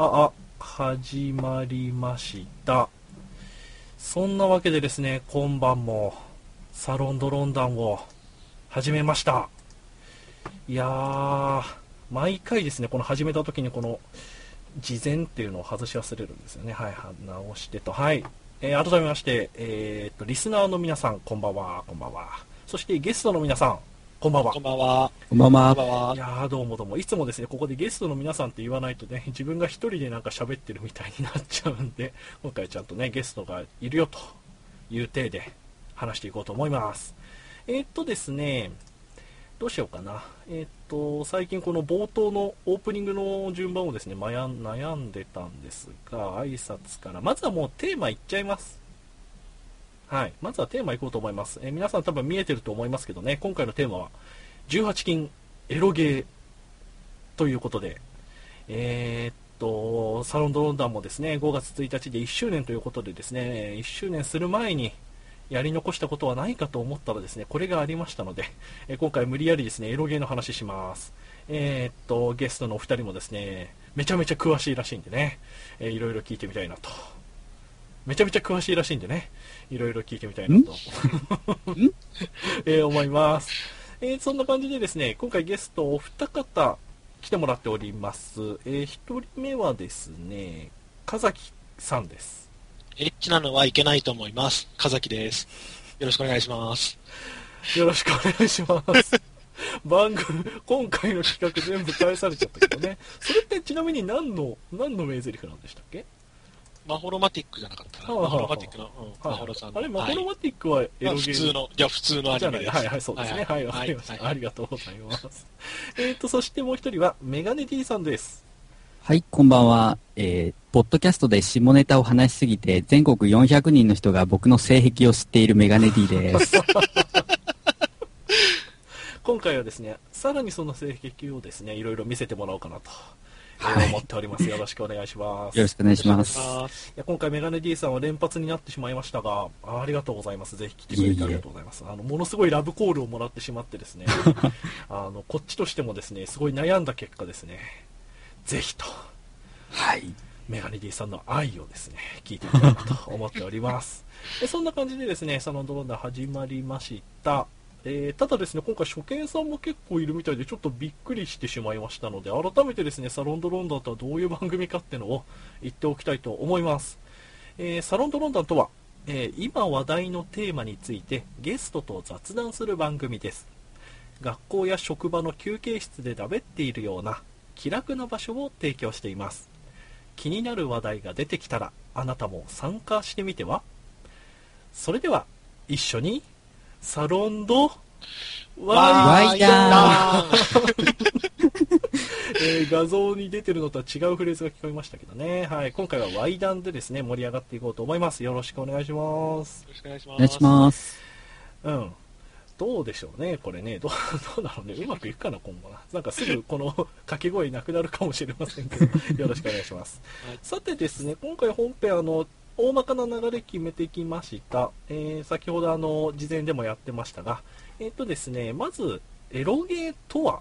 あ、あ、始まりました。そんなわけでですね、今晩もサロンドロンダンを始めました。いやー、毎回ですね、この始めた時にこの、事前っていうのを外し忘れるんですよね。はい、直してと。はい。えー改めまして、えーっと、リスナーの皆さん、こんばんは、こんばんは。そしてゲストの皆さん、こんばんはこん。ばんは。こんばんはこん。ばんはいやーどうもどうもいつもですねここでゲストの皆さんって言わないとね自分が一人でなんか喋ってるみたいになっちゃうんで 今回ちゃんとねゲストがいるよという体で話していこうと思いますえーっとですねどうしようかなえーっと最近この冒頭のオープニングの順番をですね悩ん悩んでたんですが挨拶からまずはもうテーマいっちゃいますはい。まずはテーマいこうと思います。えー皆さん多分見えてると思いますけどね、今回のテーマは、18金エロゲーということで、えーっと、サロンドロンダンもですね、5月1日で1周年ということでですね、1周年する前にやり残したことはないかと思ったらですね、これがありましたので、え今回無理やりですね、エロゲーの話します。えーっと、ゲストのお二人もですね、めちゃめちゃ詳しいらしいんでね、えーいろいろ聞いてみたいなと。めちゃめちゃ詳しいらしいんでね、いろいろ聞いてみたいなと、えー思います。えーそんな感じでですね、今回ゲストお二方来てもらっております。えー一人目はですね、かざきさんです。エッチなのはいけないと思います。かざきです。よろしくお願いします。よろしくお願いします。番組、今回の企画全部返されちゃったけどね。それってちなみに何の、何の名台詞なんでしたっけ？マホロマティックじゃなかったかな。マホロマティックの、うん、マホロさんの。あれ、マホロはいマティックはエロまあゲー普通の、いや、普通のアじゃない、ニメです。はいはい、そうですね。はい、わかりました。ありがとうございます。えっと、そしてもう一人は、メガネ D さんです。はい、こんばんは。えー、ポッドキャストで下ネタを話しすぎて、全国400人の人が僕の性癖を知っているメガネ D です。今回はですね、さらにその性癖をですね、いろいろ見せてもらおうかなと、えーはい。思っております。よろしくお願いします。よろしくお願いします。あいや今回メガネ D さんは連発になってしまいましたがあありがとうございます。ぜひ来てくれてありがとうございます。あのものすごいラブコールをもらってしまってですね。あのこっちとしてもですねすごい悩んだ結果ですね。ぜひと。はい。メガネ D さんの愛をですね聞いてみたいなと思っております。でそんな感じでですねサロンドロンダー始まりましたえーただですね今回初見さんも結構いるみたいでちょっとびっくりしてしまいましたので改めてですねサロンドロンダーとはどういう番組かっていうのを言っておきたいと思います、えーサロンドロンダンとは、えー今話題のテーマについてゲストと雑談する番組です。学校や職場の休憩室でだべっているような気楽な場所を提供しています。気になる話題が出てきたらあなたも参加してみては？それでは一緒にサロンド？ワイワイダえー画像に出てるのとは違うフレーズが聞こえましたけどね、はい、今回はワイダンでですね盛り上がっていこうと思います。よろしくお願いします。よろしくお願いします。お願いします。うん。どうでしょうね、これね、どう どうだろうね、うまくいくかな、今後な。なんかすぐこの 掛け声なくなるかもしれませんけど、よろしくお願いします。はい。さてですね、今回本編、あの、大まかな流れ決めてきました。えー先ほどあの、事前でもやってましたが、えっ、とですね、まず、エロゲーとは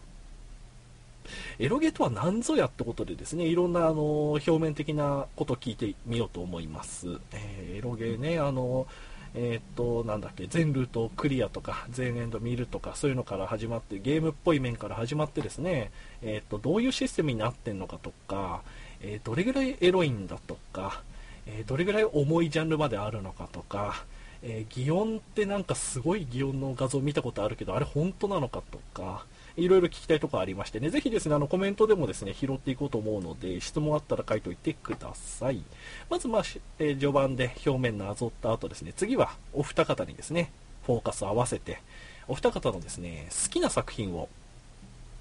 エロゲーとは何ぞやってことでですね、いろんなあの表面的なことを聞いてみようと思います。えーエロゲーね、あの、えーっと、なんだっけ、全ルートクリアとか、全エンド見るとか、そういうのから始まって、ゲームっぽい面から始まってですね、えーっと、どういうシステムになってんのかとか、えーどれぐらいエロいんだとか、えーどれぐらい重いジャンルまであるのかとか、えー擬音ってなんかすごい擬音の画像見たことあるけど、あれ本当なのかとか、いろいろ聞きたいとこありましてね、ぜひですね、あのコメントでもですね、拾っていこうと思うので、質問あったら書いておいてください。まず、まあ、えー序盤で表面なぞった後ですね、次はお二方にですね、フォーカス合わせて、お二方のですね、好きな作品を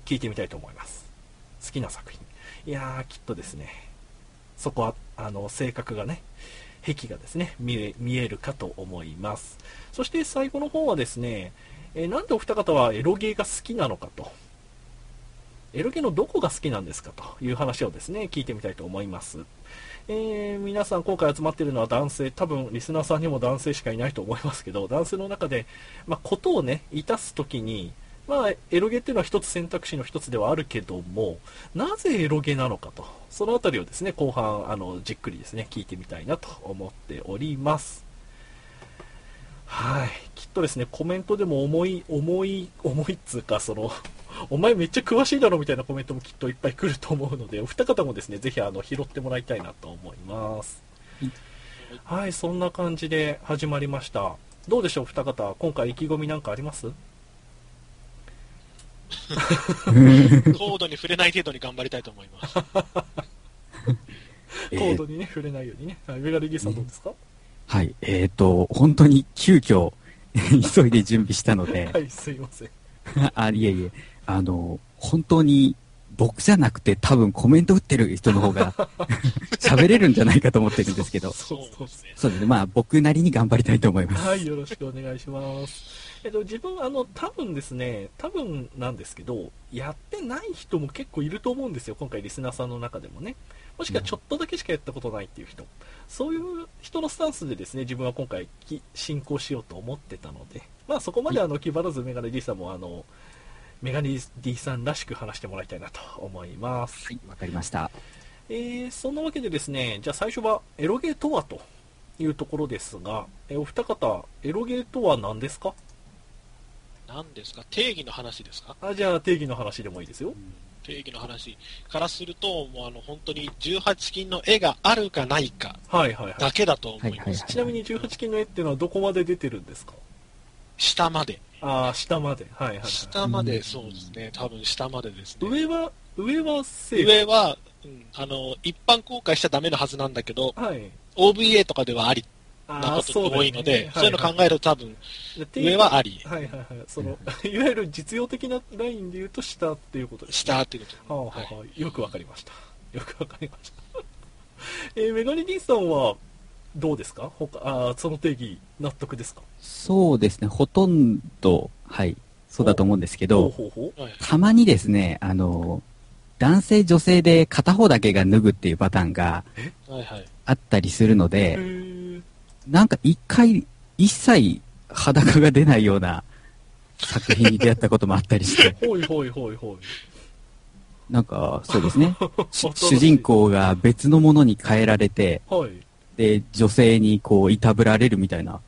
聞いてみたいと思います。好きな作品。いやー、きっとですね、そこは、あの、性格がね、癖がですね見え、るかと思います。そして最後の方はですね、えーなんでお二方はエロゲーが好きなのかと。エロゲのどこが好きなんですかという話をですね、聞いてみたいと思います。えー皆さん今回集まっているのは男性、多分リスナーさんにも男性しかいないと思いますけど、男性の中で、まあ、ことをね、いたすときに、まあ、エロゲっていうのは一つ選択肢の一つではあるけども、なぜエロゲなのかとそのあたりをですね、後半、あの、じっくりですね、聞いてみたいなと思っております。はい。きっとですね、コメントでも重い、重い、重いっつうか、その、お前めっちゃ詳しいだろみたいなコメントもきっといっぱい来ると思うので、お二方もですね、ぜひあの、拾ってもらいたいなと思います。はい、そんな感じで始まりました。どうでしょう、お二方。今回意気込みなんかあります？高度に触れない程度に頑張りたいと思います。え ーコードにね、触れないようにね。はい、メガネギさんどうですか、はい。えっ、と、本当に急遽、急いで準備したので、はい、すいません。あ、いえいえ、あの、本当に僕じゃなくて多分コメント打ってる人の方が 喋れるんじゃないかと思ってるんですけど、そうですね。そうですね。まあ僕なりに頑張りたいと思います。はい、よろしくお願いします。えっと、自分、あの、多分ですね、多分なんですけど、やってない人も結構いると思うんですよ、今回リスナーさんの中でもね。もしくはちょっとだけしかやったことないっていう人。そういう人のスタンスでですね、自分は今回き進行しようと思ってたので、まあそこまであの、気張らずメガネ D さんもあの、メガネ D さんらしく話してもらいたいなと思います。はい、わかりました。えーそんなわけでですね、じゃあ最初はエロゲーとはというところですが、えお二方、エロゲーとは何ですか？何ですか？定義の話ですか？あじゃあ定義の話でもいいですよ。定義の話からすると、もうあの、本当に18金の絵があるかないかはいはいはい。だけだと思います。ちなみに18金の絵っていうのはどこまで出てるんですか？下まで。ああ、下まで。はいはい、はい。下まで、そうですね。多分下までですね。上は、上はセーフ。上は、うんあの、一般公開しちゃダメなはずなんだけど、はい。OVA とかではありなことが多いので、そういうの考ええると多分、上はあり、はいはいはい。その、いわゆる実用的なラインで言うと下っていうことです、下っていうこと。はあはあはあよくわかりました。よくわかりました。えーメガネ D さんはどうですか？他あーその定義納得ですか？そうですね、ほとんど、はい、そうだと思うんですけほうど、ほうほう。はいたまにですね、あの、男性女性で片方だけが脱ぐっていうパターンがはいはい。あったりするのへで、ーなんか一回、一切裸が出ないような作品に出会ったこともあったりして、ほいほいほいほい。なんか、そうですね。主人公が別のものに変えられて、はい。で、女性にこう、いたぶられるみたいな。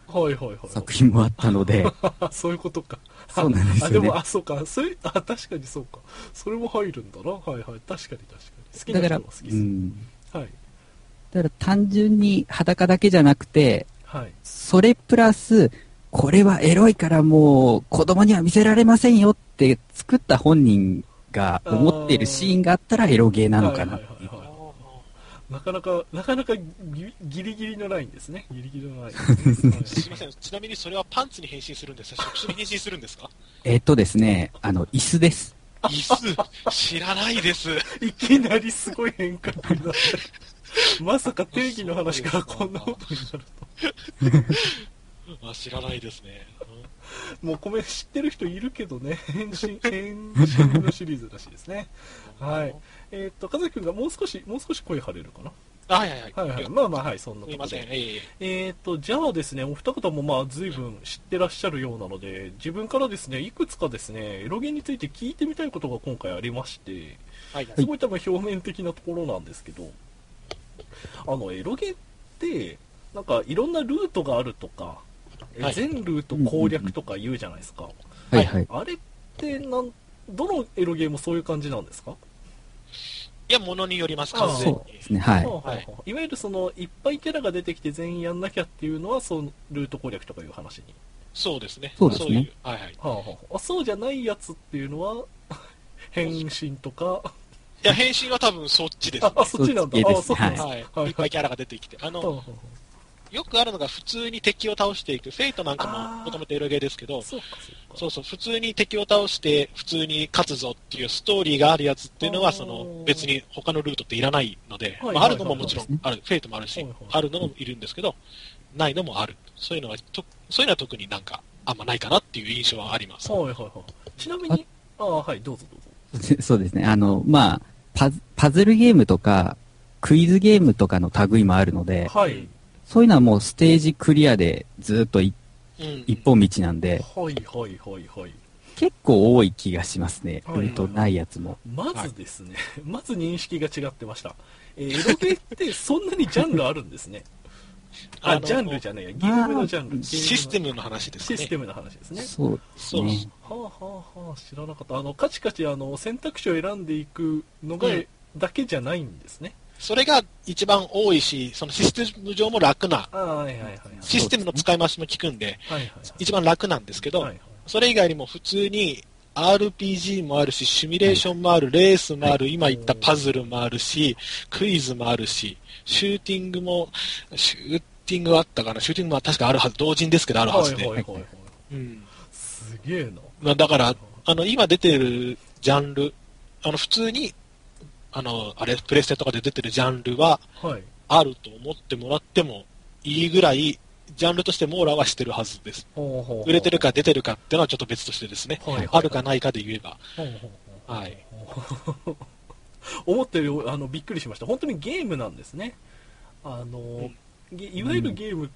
作品もあったので、そういうことか。そうなんですよねあ、でも、あ、そうか。それ、あ、確かにそうか。それも入るんだな。はいはい。確かに確かに。好きなだから、人は好きです。うん。はい。だから単純に裸だけじゃなくて、はい。それプラス、これはエロいからもう子供には見せられませんよって作った本人が思っているシーンがあったらエロゲーなのかなはいはいはいはいなかなか、なかなかギギリギリのラインですね。ギリギリのライン いすみません。ちなみにそれはパンツに変身するんですか？触手に変身するんですか？えっとですね、あの、椅子です。椅子、知らないです。いきなりすごい変革になって。まさか定義の話からこんなことになる あ知らないですね。と。もうごめん、知ってる人いるけどね。変身、変身のシリーズらしいですね。はい。えーっと、かずきくんがもう少し、もう少し声張れるかな？あはいはいはい。はいはい。まあまあ、はい、そんなとこすみません。で。えええーと、じゃあですね、お二方もまあ随分知ってらっしゃるようなので、自分からですね、いくつかですね、エロゲについて聞いてみたいことが今回ありまして、はいはいすごい多分表面的なところなんですけど、あの、エロゲって、なんかいろんなルートがあるとか、えはい全ルート攻略とか言うじゃないですか。はいはい。あれってなん、どのエロゲーもそういう感じなんですか？いや、ものによります、あ完全にそう。ですね、はい。はあはあはあいわゆるその、いっぱいキャラが出てきて全員やんなきゃっていうのは、そのルート攻略とかいう話に。そうですね。そうですねいう。はいはい。あはあ、あそうじゃないやつっていうのは 変身とかや、変身は多分そっちです、ねあ。あそっちなんだそっちですあそうなんですはい。はいいっぱいキャラが出てきて。あはあの、はよくあるのが普通に敵を倒していく。フェイトなんかももともとエロゲーですけどあ、そうかそう普通に敵を倒して、普通に勝つぞっていうストーリーがあるやつっていうのは、その、別に他のルートっていらないので、はいまあ、あるのももちろはいんある、フェイトもあるしはいはい、あるのもいるんですけど、ないのもある。そういうのは、とそういうのは特になんか、あんまないかなっていう印象はあります。はいはいはいちなみにああはいどうぞどうぞ そうですね。あの、まあ、パズパズルゲームとか、クイズゲームとかの類もあるので、はいそういうのはもうステージクリアでずっというん。一本道なんで、はいはいはいはい結構多い気がしますね。はいルートないやつも。まずですね、まず認識が違ってました。えーエロゲーってそんなにジャンルあるんですね。あ、のジャンルじゃないや、ゲームのジャンル。システムの話ですね。システムの話ですね。そうですそうね。はあはあはあ、知らなかった。あの、カチカチあの選択肢を選んでいくのが、うんだけじゃないんですね。それが一番多いし、そのシステム上も楽な。システムの使い回しも効くんで、一番楽なんですけど、それ以外にも普通に RPG もあるし、シミュレーションもある、レースもある、今言ったパズルもあるし、クイズもあるし、シューティングも、シューティングはあったかな、シューティングは確かあるはず、同人ですけどあるはずで。すげえな。まあだから、あの、今出てるジャンル、あの、普通に、あの、あれ、プレステとかで出てるジャンルは、はい。あると思ってもらってもいいぐらい、ジャンルとして網羅はしてるはずです。ほうほうほう売れてるか出てるかっていうのはちょっと別としてですね。はいはいあるかないかで言えば。ほうほうほうはい。思ったよりあのびっくりしました。本当にゲームなんですね。あの、げいわゆるゲーム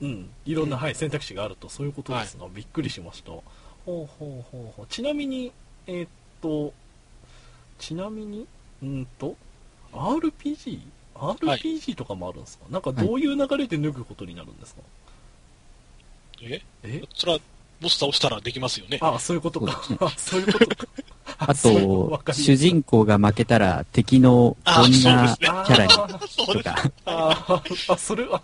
うん、いろんな、はい、選択肢があると。そういうことですが、びっくりしました。ほうほうほうほう。ちなみにえーっとちなみにうんと RPG? RPG とかもあるんですか、なんかどういう流れで脱ぐことになるんですか、え？え？それは、ボス倒したらできますよね。あそういうことか。そう。あそういうことか。あと主人公が負けたら敵のあ女キャラに。とか、あーあ、それは、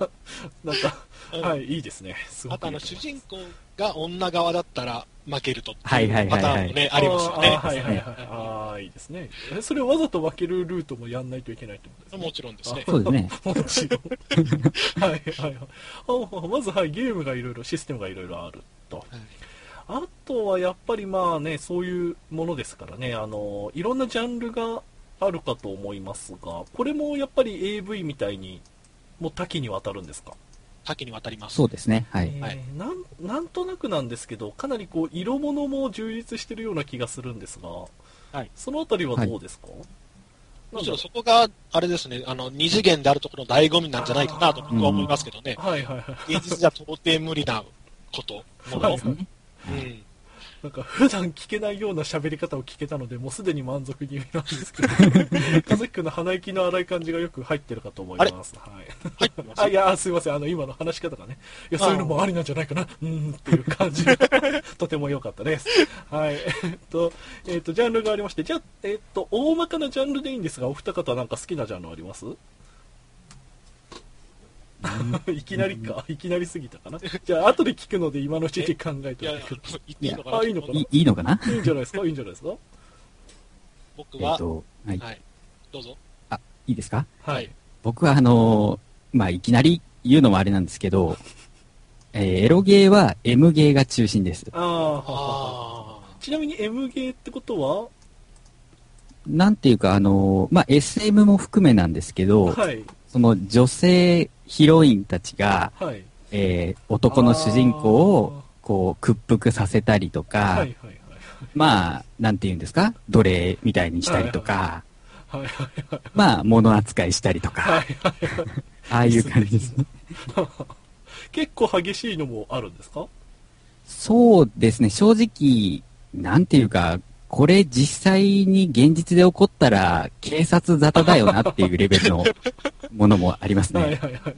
なんか、うん。はい、いいですね。す。あとあの、主人公が女側だったら負けるとってはいはいいうパはいはいターンもね、ありますよね。はいはいはい。ああ、いいですね。えそれをわざと分けるルートもやんないといけないってことですね。もちろんですね。そうですね。もちろん。はいはいはい。あまずはい、ゲームがいろいろ、システムがいろいろあると。はいあとはやっぱりまあね、そういうものですからね、あの、いろんなジャンルがあるかと思いますが、これもやっぱり AV みたいに、もう多岐にわたるんですか？多岐にわたります。そうですね。はい。えーはいなんなんとなくなんですけど、かなりこう色物も充実してるような気がするんですが、はいそのあたりはどうですか、むしろそこが、あれですね、あの、二次元であるところの醍醐味なんじゃないかなと僕は思いますけどね。はいはいはい。現実じゃ到底無理なこと、もの。はいねうん。なんか普段聞けないような喋り方を聞けたので、もうすでに満足気味なんですけど、かずきくんの鼻息の荒い感じがよく入ってるかと思います。はい。あ、いや、すいません、あの、今の話し方がね、いや、そういうのもありなんじゃないかな、うーん、っていう感じ。が、とても良かったです。はい。えっと、えっと、ジャンルがありまして、じゃあ、えっと、大まかなジャンルでいいんですが、お二方なんか好きなジャンルあります？いきなりか、いきなりすぎたかな。じゃあ、後で聞くので、今のうちに考えておいてくいいのかなあいいのかないいいいのかな？いいんじゃないですか？いいんじゃないですか？僕は、えっと、はい。はい。どうぞ。いいですか？はい。僕はあのーまあ、いきなり言うのもあれなんですけど、えーエロゲーは M ゲーが中心です。ああ、ちなみに M ゲーってことは？なんていうか、あのーまあ、SM も含めなんですけど、はい。その女性ヒロインたちが、はい。えー男の主人公を、こう、屈服させたりとか、はいはいはい。まあ、なんていうんですか？奴隷みたいにしたりとか、はいはいはい。まあ、物扱いしたりとか、はいはいはい。ああいう感じですね。結構激しいのもあるんですか？そうですね、正直、なんていうか、これ実際に現実で起こったら警察沙汰だよなっていうレベルの ものもありますね。はいはいはいはい。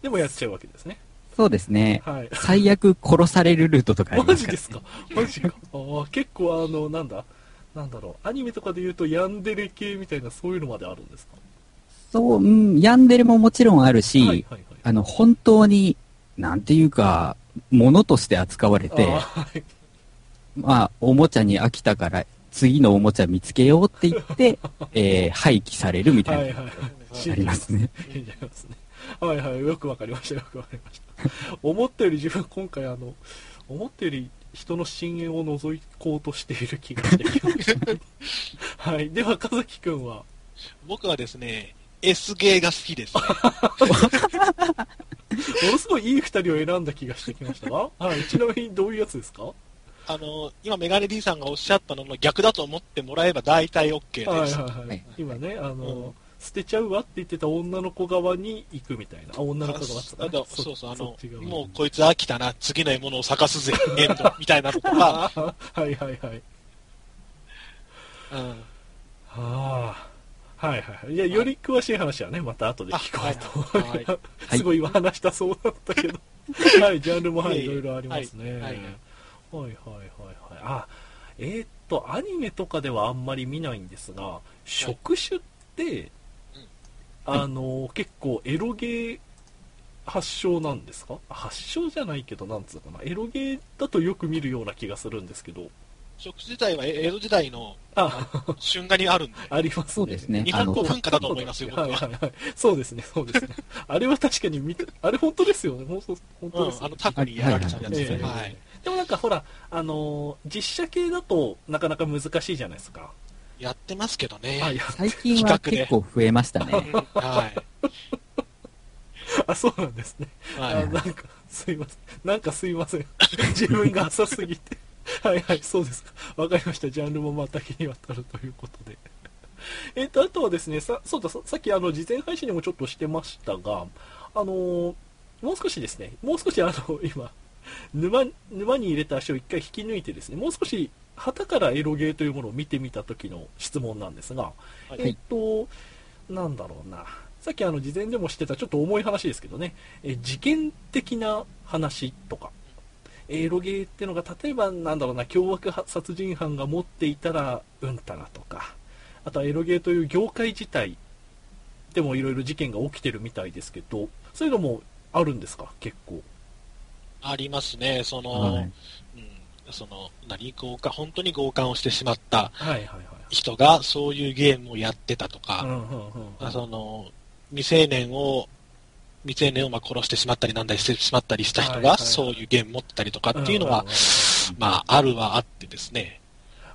でもやっちゃうわけですね。そうですね。はい。最悪殺されるルートとかありますから、マジですかマジか。結構あの、なんだ？なんだろう。アニメとかで言うとヤンデレ系みたいなそういうのまであるんですか？そう、うん、ヤンデレももちろんあるし、はいはいはい。あの、本当に、なんていうか、物として扱われて、はいまあ、おもちゃに飽きたから、次のおもちゃ見つけようって言って、えー廃棄されるみたいいはいはい。ありますね。死んじゃいますね。はいはい、よくわかりました、よくわかりました。思ったより自分今回あの、思ったより人の深淵を覗こうとしている気がしてきました。はい。では、かずきくんは、僕はですね、S ゲーが好きですね。ものすごいいい二人を選んだ気がしてきましたが、はい。ちなみにどういうやつですか？あの、今メガネ D さんがおっしゃったのの逆だと思ってもらえば大体 OK です。はいはいはい。はい今ね、あの、捨てちゃうわって言ってた女の子側に行くみたいな。あ、女の子側っつったあかなのそうそう、あのもうこいつ飽きたな、次の獲物を探すぜ、エンド、みたいなのとか、はいはいはい。うん、はあ。はいはいはい。いや、より詳しい話はね、また後で聞こうとす。はい すごい今話したそうだったけど。はい、ジャンルもはいい、いろいろありますね。はいはいはいはいはいはい。あ、えーっと、アニメとかではあんまり見ないんですが、職種って、あの、結構エロゲー発祥なんですか？あ発祥じゃないけど、なんつうのかな。エロゲーだとよく見るような気がするんですけど。食自体は江戸時代のあ、春画にあるんで、ありますね。そうですね日本の文化だと思いますよ、僕は。はいはいはい。そうですね、そうですね。あれは確かに見て、あれ本当ですよね。本当本当ですよ、うん、あのタコにやられちゃうやつですね。ええはい。でもなんかほら、あのー実写系だとなかなか難しいじゃないですか。やってますけどね。あ、いや、最近は結構増えましたね。はい。あ、そうなんですね。はいあなんか、すいません。なんかすいません。自分が浅すぎて。はいはい、そうですか。わかりました。ジャンルもまた日にわたるということで。えっと、あとはですね、さ、そうだ、ささっきあの、事前配信でもちょっとしてましたが、あのーもう少しですね、もう少しあの、今、沼、沼に入れた足を一回引き抜いてですね、もう少し、旗からエロゲーというものを見てみた時の質問なんですが、はい。えっと、なんだろうな。さっきあの、事前でもしてたちょっと重い話ですけどね、え事件的な話とか、エロゲーってのが、例えばなんだろうな、凶悪殺人犯が持っていたら、うんたらとか、あとはエロゲーという業界自体でもいろいろ事件が起きてるみたいですけど、そういうのもあるんですか、結構。ありますね。その、はいうん、その、何、強姦、本当に強姦をしてしまったはいはいはい。人が、そういうゲームをやってたとか、その、未成年を、未成年をまあ殺してしまったりなんだりしてしまったりした人が、はいはいはいそういうゲーム持ってたりとかっていうのはまあ、あるはあってですね。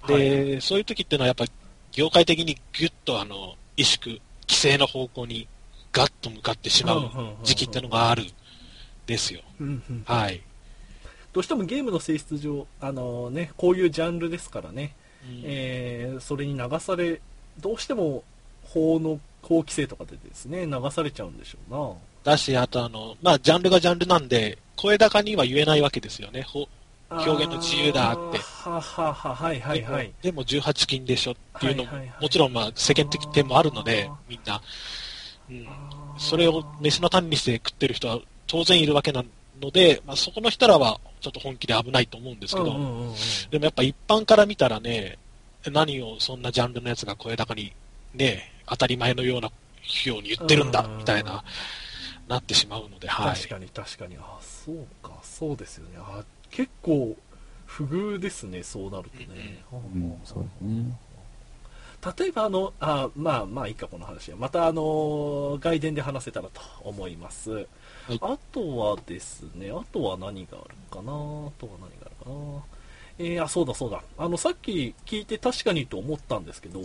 で、そういう時っていうのはやっぱり、業界的にギュッとあの、萎縮、規制の方向にガッと向かってしまう時期っていうのがあるんですよ。うんうん。はい。どうしてもゲームの性質上、あのね、こういうジャンルですからね、うん。えーそれに流され、どうしても法の、法規制とかでですね、流されちゃうんでしょだし、あとあの、まあ、ジャンルがジャンルなんで、声高には言えないわけですよね。表現の自由だって。ははは、はいはいはい。でもでも18禁でしょっていうのも、はいはいはい。もちろんまあ世間的点もあるのでみんな、うん、それを飯の種にして食ってる人は当然いるわけなので、まあ、そこの人らはちょっと本気で危ないと思うんですけど、うんうんうんうんでもやっぱ一般から見たらね、何をそんなジャンルのやつが声高にね、当たり前のようなように言ってるんだうんみたいな、なってしまうので、はい。確かに確かに。あ、そうか、そうですよね。あ結構、不遇ですね、そうなるとね。うん、そうですね。例えばあの、あまあまあいいか、この話は。またあの、外伝で話せたらと思います。い。あとはですね、あとは何があるかなあとは何があるかな。えー、あ、そうだそうだ。あの、さっき聞いて確かにと思ったんですけど、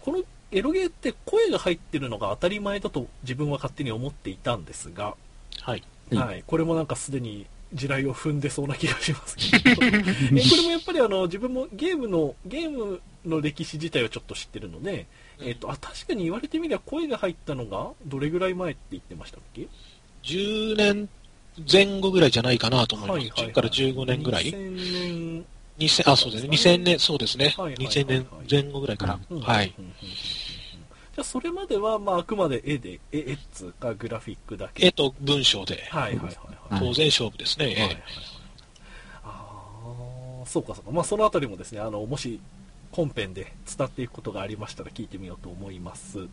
このエロゲーって声が入ってるのが当たり前だと自分は勝手に思っていたんですが、はい。はいはい、これもなんかすでに地雷を踏んでそうな気がします。け どえこれもやっぱりあの自分もゲームのゲームの歴史自体をちょっと知ってるので、えっとあ確かに言われてみれば声が入ったのがどれぐらい前って言ってましたっけ？10年前後ぐらいじゃないかなと思います。はいはいはい10から15年ぐらい。2000年2000あ、そうですね。2000年、そうですね。はいはいはいはい2000年前後ぐらいから。うんはい。うんうんじゃあそれまでは、まあ、あくまで絵で絵絵っつうかグラフィックだけ絵と文章で、はいはいはいはいはい当然勝負ですね。はいはいはいああ、そうかそうか。まあ、そのあたりもですね、あの、もし、本編で伝っていくことがありましたら聞いてみようと思います。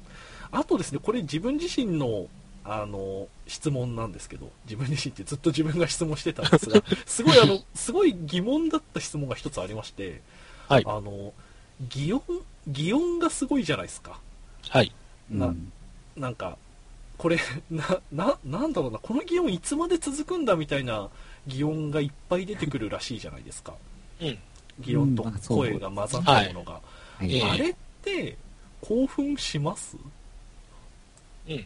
あとですね、これ自分自身の、あの、質問なんですけど、自分自身ってずっと自分が質問してたんですが、すごいあの、すごい疑問だった質問が一つありまして、はい。あの、擬音、擬音がすごいじゃないですか。はい。なうんなんか、これ、な、な、なんだろうな、この擬音いつまで続くんだみたいな擬音がいっぱい出てくるらしいじゃないですか。うん。擬音と声が混ざったものが。はいええあれって、興奮します？うん。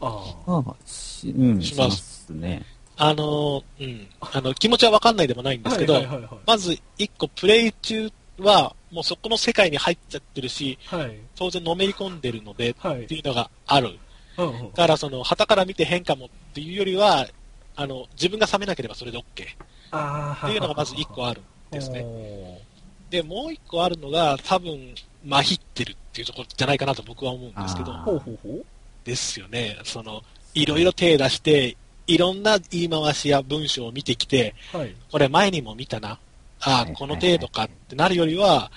ああ。まあ、し、うん、しますしますね。あのー、うん。あの、気持ちはわかんないでもないんですけど、はいはいはいはいまず一個プレイ中は、もうそこの世界に入っちゃってるし、はい。当然のめり込んでるので、はいって。いうのがある。うんうんだからその、旗から見て変化もっていうよりは、あの、自分が冷めなければそれで OK っていうのがまず一個あるんですね。ね。で、もう一個あるのが、多分、まひってるっていうところじゃないかなと僕は思うんですけどあ、ほうほうほう。ですよね。その、いろいろ手出して、いろんな言い回しや文章を見てきて、はい。これ前にも見たな。ああ、はいこの程度かってなるよりは、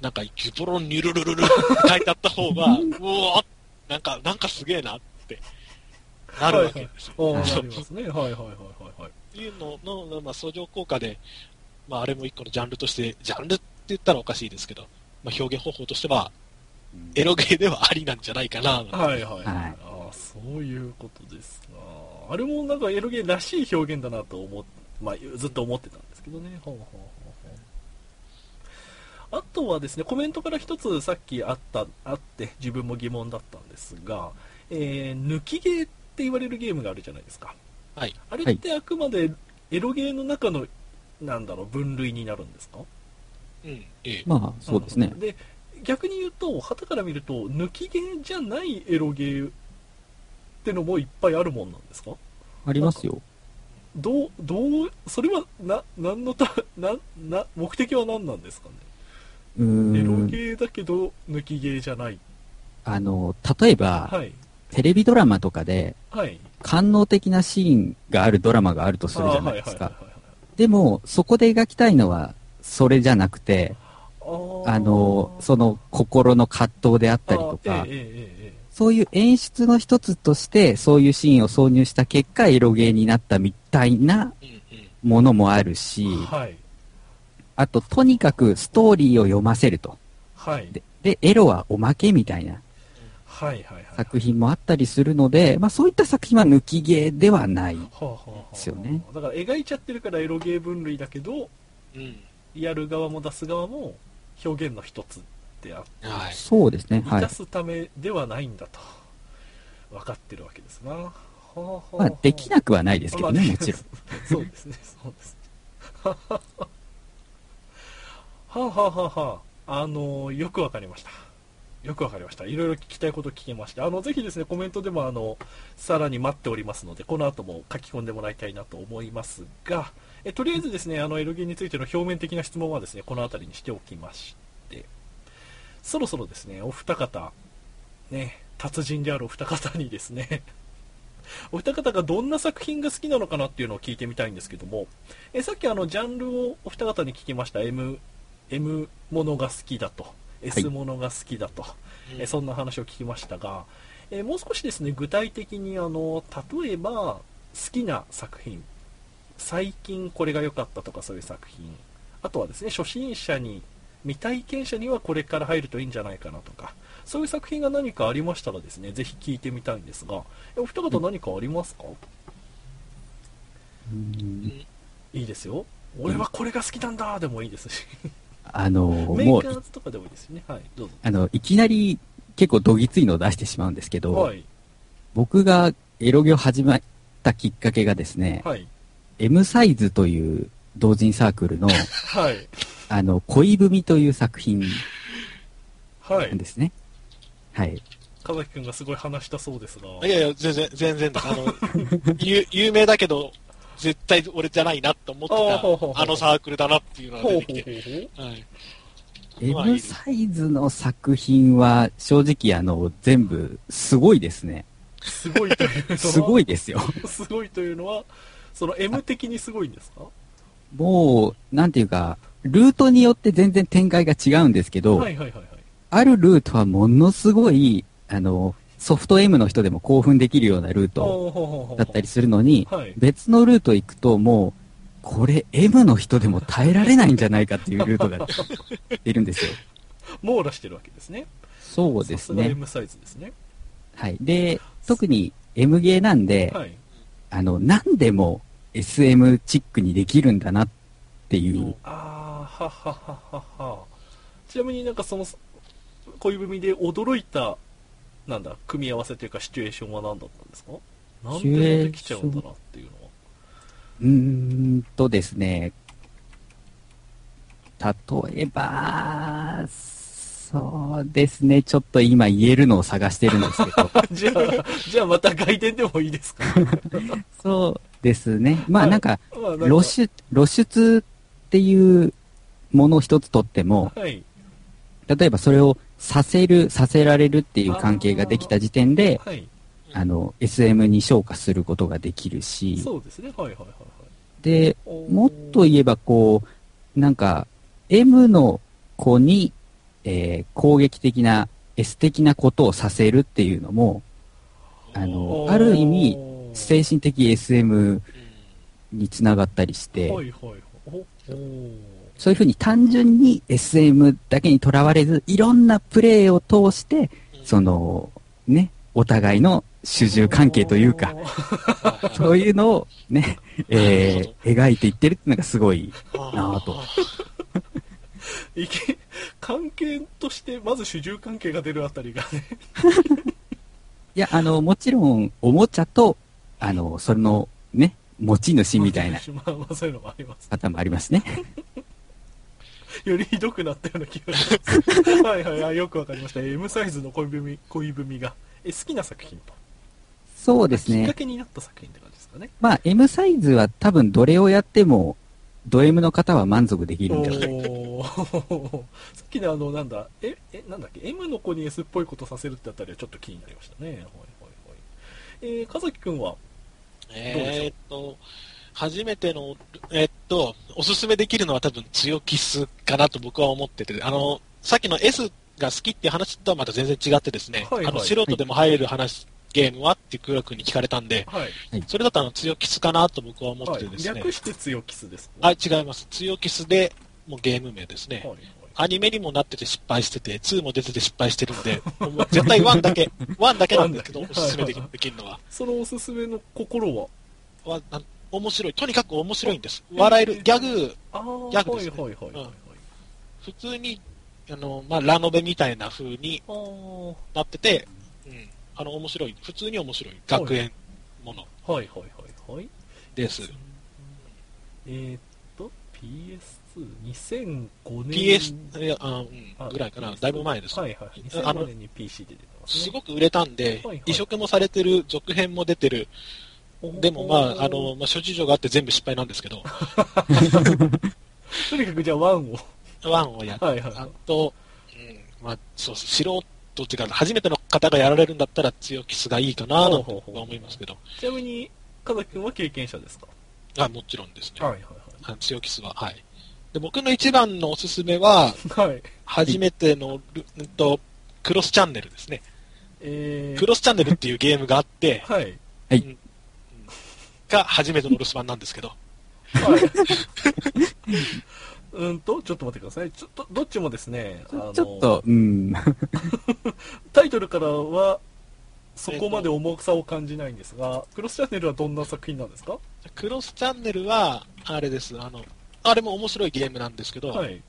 なんか、ギュポロンニュルルルルって書いてあった方が、うおーなんか、なんかすげえなって、なるわけですよ。おーそうなりますね。はいはいはいはいはい。っていうのの、まあ、相乗効果で、まあ、あれも一個のジャンルとして、ジャンルって言ったらおかしいですけど、まあ、表現方法としては、エロゲーではありなんじゃないかな、はいはいはい。はいああ、そういうことですが。あれもなんかエロゲーらしい表現だなと思っ、まあ、ずっと思ってたんですけどね。ほうほうほうほうあとはですね、コメントから一つさっきあった、あって自分も疑問だったんですが、えー抜きゲーって言われるゲームがあるじゃないですか。はい。あれってあくまでエロゲーの中の、なんだろう、分類になるんですか？うん、ええ。まあ、そうですねん。で逆に言うと旗から見ると抜きゲーじゃないエロゲーってのもいっぱいあるもんなんですか？ありますよ。どうどうそれはな何のたなな目的は何なんですかね？うーエロん。ゲーだけど抜きゲーじゃないあの、例えば、はいテレビドラマとかで、はい官能的なシーンがあるドラマがあるとするじゃないですか。あーはいはいはいはいでも、そこで描きたいのは、それじゃなくて、あの、その心の葛藤であったりとか、そういう演出の一つとして、そういうシーンを挿入した結果、エロゲーになったみたいな。ものもあるし、はいあと、とにかくストーリーを読ませると。はいで、でエロはおまけみたいな作品もあったりするので、まあそういった作品は抜きゲーではない。はあはあはあですよねだから描いちゃってるからエロゲー分類だけどうん。やる側も出す側も表現の一つであってはい。そうですね。はい満た。すためではないんだと分かってるわけですな。はあはあまあできなくはないですけどね、まあもちろん。そうですね、そうですね。はあはあはあはあはあ、あのよくわかりました。よくわかりました。いろいろ聞きたいこと聞けまして、あの、ぜひですね、コメントでも、あの、さらに待っておりますので、この後も書き込んでもらいたいなと思いますが、えとりあえずですね、あの、エロゲーについての表面的な質問はですね、この辺りにしておきまして、そろそろですね、お二方、ね、達人であるお二方にですね、お二方がどんな作品が好きなのかなっていうのを聞いてみたいんですけども、えさっきあのジャンルをお二方に聞きました M, M ものが好きだと S ものが好きだと、えそんな話を聞きましたが、えもう少しですね具体的にあの例えば好きな作品最近これが良かったとかそういう作品あとはですね初心者に未体験者にはこれから入るといいんじゃないかなとかそういう作品が何かありましたらですねぜひ聞いてみたいんですがえお二方何かありますか、うん。いいですよ。俺はこれが好きなんだでもいいですしあの、メもう、ーカーズとかでもいいですよね。はいどうぞ。あの、いきなり結構どぎついのを出してしまうんですけど、はい。僕がエロゲを始めたきっかけがですね、はい。M サイズという同人サークルの、はい。あの、恋文という作品はい。なんですね。はい。風木君がすごい話したそうですが。いやいや、全然、全然。だ。あの、有有名だけど、絶対俺じゃないなと思ってた、あのサークルだなっていうのが出てきて。はい。M サイズの作品は正直あの、全部すごいですね。すごいというのは？すごいですよ。すごいというのはその M 的にすごいんですか？もう、なんていうか、ルートによって全然展開が違うんですけど、はいはいはいはいあるルートはものすごい、あの、ソフト M の人でも興奮できるようなルートだったりするのに、はい。別のルート行くともう、これ M の人でも耐えられないんじゃないかっていうルートが 出るんですよ。網羅してるわけですね。そうですね。M サイズですね。はい。で、特に M ゲーなんで、はい。あの、何でも SM チックにできるんだなっていう、ああははははは。ちなみになんかその恋文で驚いたなんだ組み合わせというかシチュエーションは何だったんですか？なんでもできちゃうんだなっていうのはうーんとですね、例えば、そうですね。ちょっと今言えるのを探してるんですけど。じゃあ、じゃあまた外伝でもいいですか？そうですね。まあはいなんか、まあなんか露出、露出っていうものを一つとっても、はい。例えばそれをさせる、させられるっていう関係ができた時点で、はい。あの、SM に昇華することができるし、そうですね。はいはいはいで、はい。もっと言えばこう、なんか、M の子に、えー攻撃的な、S 的なことをさせるっていうのも、あの、ある意味、精神的 SM うんにつながったりして、はいはいはい。そういうふうに単純に SM だけにとらわれず、いろんなプレイを通して、その、ね、お互いの主従関係というか、そういうのをね、えー描いていってるっていうのがすごいなぁと。関係としてまず主従関係が出るあたりがね。いや、あの、もちろん、おもちゃと、あの、それの、ね、持ち主みたいな方もありますね。よりひどくなったような気がします。はいはいあよくわかりました。M サイズの恋文恋文が。え好きな作品と。そうですね。きっか。けになった作品って感じですかね。まあ、M サイズは多分どれをやっても、ド M の方は満足できるんじゃない さっきのあのなんだええなんだっけ？M の子に S っぽいことさせるってあたりはちょっと気になりましたね。はいはいはい。えー、かざきくんは？えーっと、初めての、えーっと、おすすめできるのは多分強キスかなと僕は思ってて、あの、さっきの S が好きっていう話とはまた全然違ってですね、はいはい。あの素人でも入れる話、ゲームはって黒君に聞かれたんで、はい、それだとあの強キスかなと僕は思っはい、ててですね、略して強キスですあ、違います。強キスで、もうゲーム名ですね。はいはい。アニメにもなってて失敗してて、2も出てて失敗してるんで、もう絶対1だけ、1だけなんですけど、おすすめできるのは。そのおすすめの心は？はなん面白い。とにかく面白いんです。笑える。ギャグ、ギャグですねはいはいはいはい、はい普通に、あの、まあ、ラノベみたいな風になってて、うん。あの、面白い。普通に面白い。学園ものはいはいはいはいです。えー、っと PS22005 年 PS、いやあうんあぐらいかな。だいぶ前です。はいはいあの2005年に PC で出てますねすごく売れたんではいはい、移植もされてる、続編も出てる。でもまあ、あの、まあ、諸事情があって全部失敗なんですけど、とにかくじゃあワンをワンをやっはいはいあと、うん、まあ、そう、素人っていうか、初めての方がやられるんだったら強キスがいいかな、とほうほうほう僕は思いますけど。ちなみに風くんは経験者ですか？あ、もちろんですね。はいはいあの強キスは。はい。で、僕の一番のおすすめは、はいはい初めてのル、うんと、クロスチャンネルですね。えー、クロスチャンネルっていうゲームがあって、はいが初めての留守番なんですけど。はい うんとちょっと待ってくださいちょっとどっちもですねあのちょっと、うん。タイトルからはそこまで重さを感じないんですが、クロスチャンネルはどんな作品なんですか？クロスチャンネルは、あれです、あの、あれも面白いゲームなんですけど、はい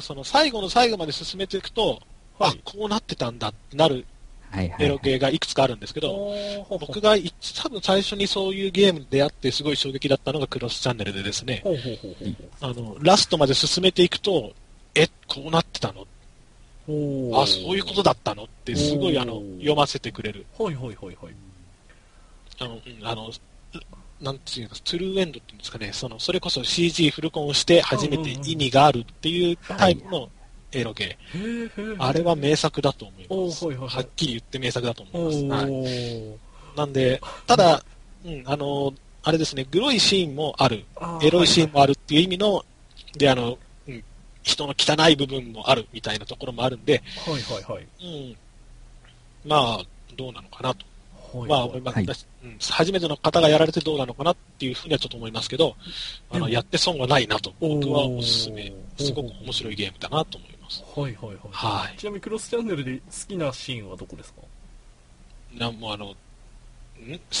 その最後の最後まで進めていくと、はいあ、こうなってたんだってなる。エロゲーがいくつかあるんですけど、僕がい多分最初にそういうゲームで出会ってすごい衝撃だったのがクロスチャンネルでですね、あの、ラストまで進めていくと、え、こうなってたの？あ、そういうことだったの？ってすごいあの読ませてくれる。はいはいはいはい。あの、うんあの、なんていうか、トゥルーエンドっていうんですかね、その、それこそ CG フルコンして初めて意味があるっていうタイプのエロゲー。あれは名作だと思います。はっきり言って名作だと思おいます。はい。ーなんで、ただ、うん、あの、あれですね、グロいシーンもある、エロいシーンもあるっていう意味の、で、あの、うん、人の汚い部分もあるみたいなところもあるんで、はいはいはい。うん、まあ、どうなのかなと。はいまあ、初めての方がやられてどうなのかなっていうふうにはちょっと思いますけど、あの、やって損はないなと、僕はおすすめ。すごく面白いゲームだなと思います。はいはいはい。はい。ちなみにクロスチャンネルで好きなシーンはどこですか？なんもうあの、ん？好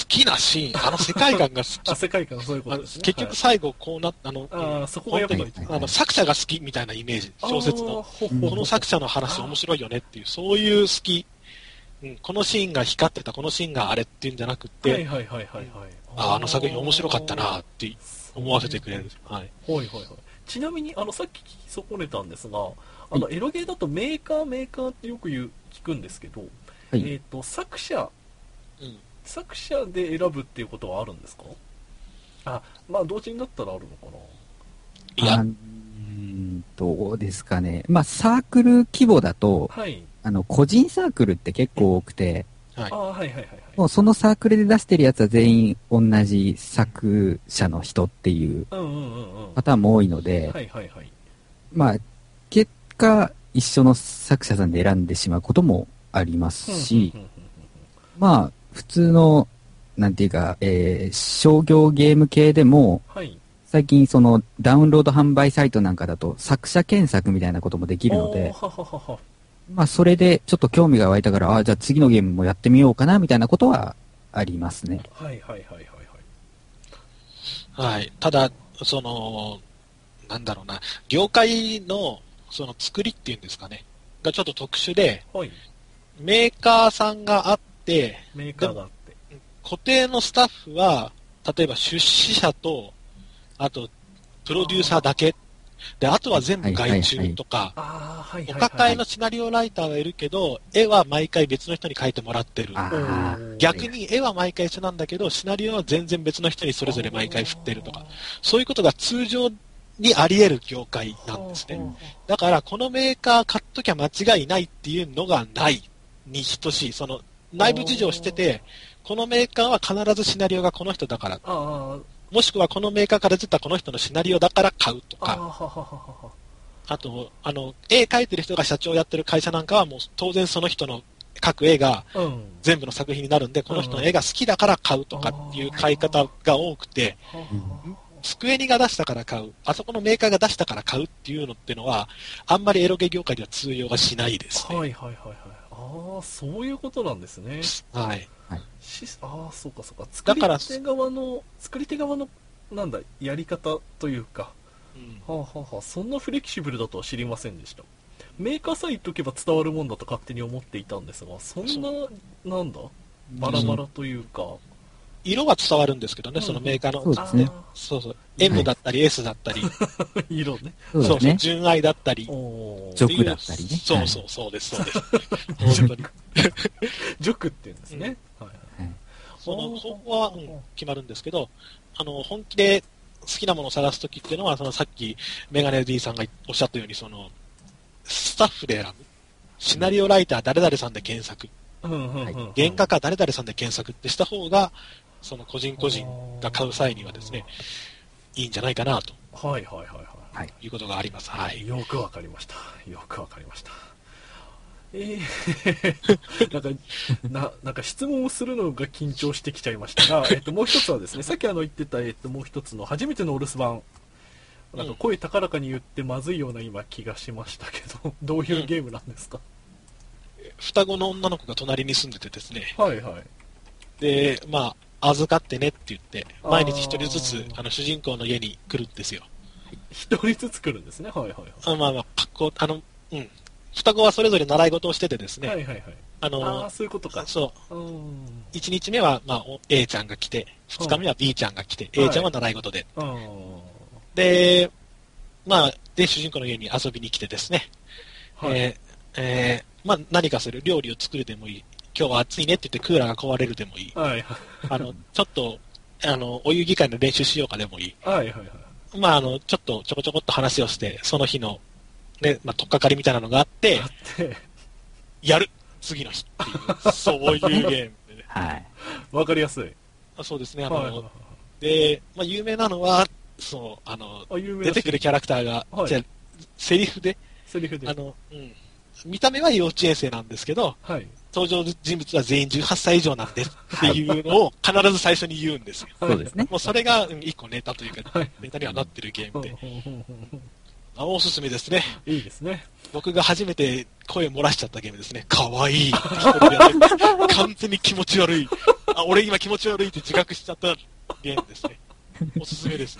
きなシーン、あの世界観が好き。あ世界観そういうことですね。結局最後こうなあの、はい、あーそこがやっぱりあの作者が好きみたいなイメージ、小説の。この作者の話面白いよねっていう、そういう好き、うん、このシーンが光ってた、このシーンがあれっていうんじゃなくって、はいはいはいはいはい。ああの作品面白かったなって思わせてくれる。はい。はいはいはい。ちなみに、あの、さっき聞き損ねたんですが、あの、エロゲーだとメーカー、メーカーってよく言う、聞くんですけど、はいえっ、と、作者、うん。作者で選ぶっていうことはあるんですか？あ、まあ、同時にだったらあるのかいやんどうですかね。まあ、サークル規模だと、なはい。あの、個人サークルって結構多くて、はいあ。はいはいはいはい。もうそのサークルで出してるやつは全員同じ作者の人っていう。パターンも多いので、はいはいはい。まあ、結果、一緒の作者さんで選んでしまうこともありますしまあ、普通の、なんていうか、えー商業ゲーム系でも、うんはい。最近そのダウンロード販売サイトなんかだと作者検索みたいなこともできるので。まあそれでちょっと興味が湧いたから、ああ、じゃあ次のゲームもやってみようかなみたいなことはありますね。はいはいはいはいはい。はい。ただ、その、なんだろうな、業界の、その作りっていうんですかね、がちょっと特殊で、はい。メーカーさんがあって、メーカーがあって。固定のスタッフは、例えば出資者と、あと、プロデューサーだけ。で、あとは全部外注とか、おはいはい。抱えのシナリオライターがいるけど、絵は毎回別の人に描いてもらってる。逆に絵は毎回一緒なんだけど、シナリオは全然別の人にそれぞれ毎回振ってるとか、そういうことが通常にあり得る業界なんですね。だから、このメーカー買っときゃ間違いないっていうのがないに等しい。その、内部事情をしてて、このメーカーは必ずシナリオがこの人だから、あもしくはこのメーカーから出たこの人のシナリオだから買うとか、あと、あの、絵描いてる人が社長やってる会社なんかはもう当然その人の描く絵が。全部の作品になるんで、この人の絵が好きだから買うとかっていう買い方が多くて、スクエニが出したから買う、あそこのメーカーが出したから買うっていうのってのは、あんまりエロゲ業界では通用がしないですね。はいはいはいはい。ああ、そういうことなんですね。はい。しああ、そうかそうか。作り手側の、作り手側の、なんだ、やり方というか。うんはあ、はあはあ、そんなフレキシブルだとは知りませんでした。メーカーさえ言っとけば伝わるもんだと勝手に思っていたんですが、そんな、なんだバラバラというか。色は伝わるんですけどね、うんそのメーカーの。そうですねあそうそう。M だったり S だったり、ー 色ね。そうですね。純愛だったり。おージョクだったりねそうそう、そうです、そうです。本当に。ジョクって言うんですね。はいはいその、そこは、うん決まるんですけど、あの、本気で好きなものを探すときっていうのは、そのさっきメガネ D さんがおっしゃったように、その、スタッフで選ぶ。シナリオライター誰々さんで検索。原画家誰々さんで検索ってした方が、その個人個人が買う際にはですね、いいんじゃないかなとはいはいはいははい。いうことがあります。はいい。。よくわかりました。よくわかりました。えー、なんか、な、なんか質問をするのが緊張してきちゃいましたが、えっと、もう一つはですね、さっきあの言ってた、えっと、もう一つの初めてのお留守番。なんか声高らかに言ってまずいような今気がしましたけど、どういうゲームなんですか、双子の女の子が隣に住んでてですね、はいはい。で、まあ、預かってねって言って、毎日一人ずつ、あの、主人公の家に来るんですよ。一人ずつ来るんですね。はいはいはい。あまあまあ、格好、あの、うん。双子はそれぞれ習い事をしててですね、はいはいはい。あの、そういうことか。そう、うん。1日目は、まあ、お A ちゃんが来て、2日目は B ちゃんが来て、はい A ちゃんは習い事で。うん。で、まあ、で、主人公の家に遊びに来てですね、はい。えーえーまあ、何かする、料理を作るでもいい、今日は暑いねって言ってクーラーが壊れるでもいい、はいあの、ちょっと、あの、お遊戯会の練習しようかでもいい、はいはいはい。まあ、あの、ちょっとちょこちょこっと話をして、その日の、ね、まあ、とっかかりみたいなのがあってあ、って、やる次の日っていう、そういうゲームでね。はい。わかりやすい。あそうですね、あの、はいはいはい。で、まあ、有名なのは、そう、あの、あ、有名な出てくるキャラクターが、はいじゃあセリフで、セリフで。あの、うん。見た目は幼稚園生なんですけど、はい。登場人物は全員18歳以上なんでっていうのを必ず最初に言うんですよ。そうですね。もうそれがうん一個ネタというかはい、ネタにはなってるゲームで、あおすすめですね。いいですね。僕が初めて声漏らしちゃったゲームですね。かわいい 完全に気持ち悪い。あ、俺今気持ち悪いって自覚しちゃったゲームですね。おすすめです。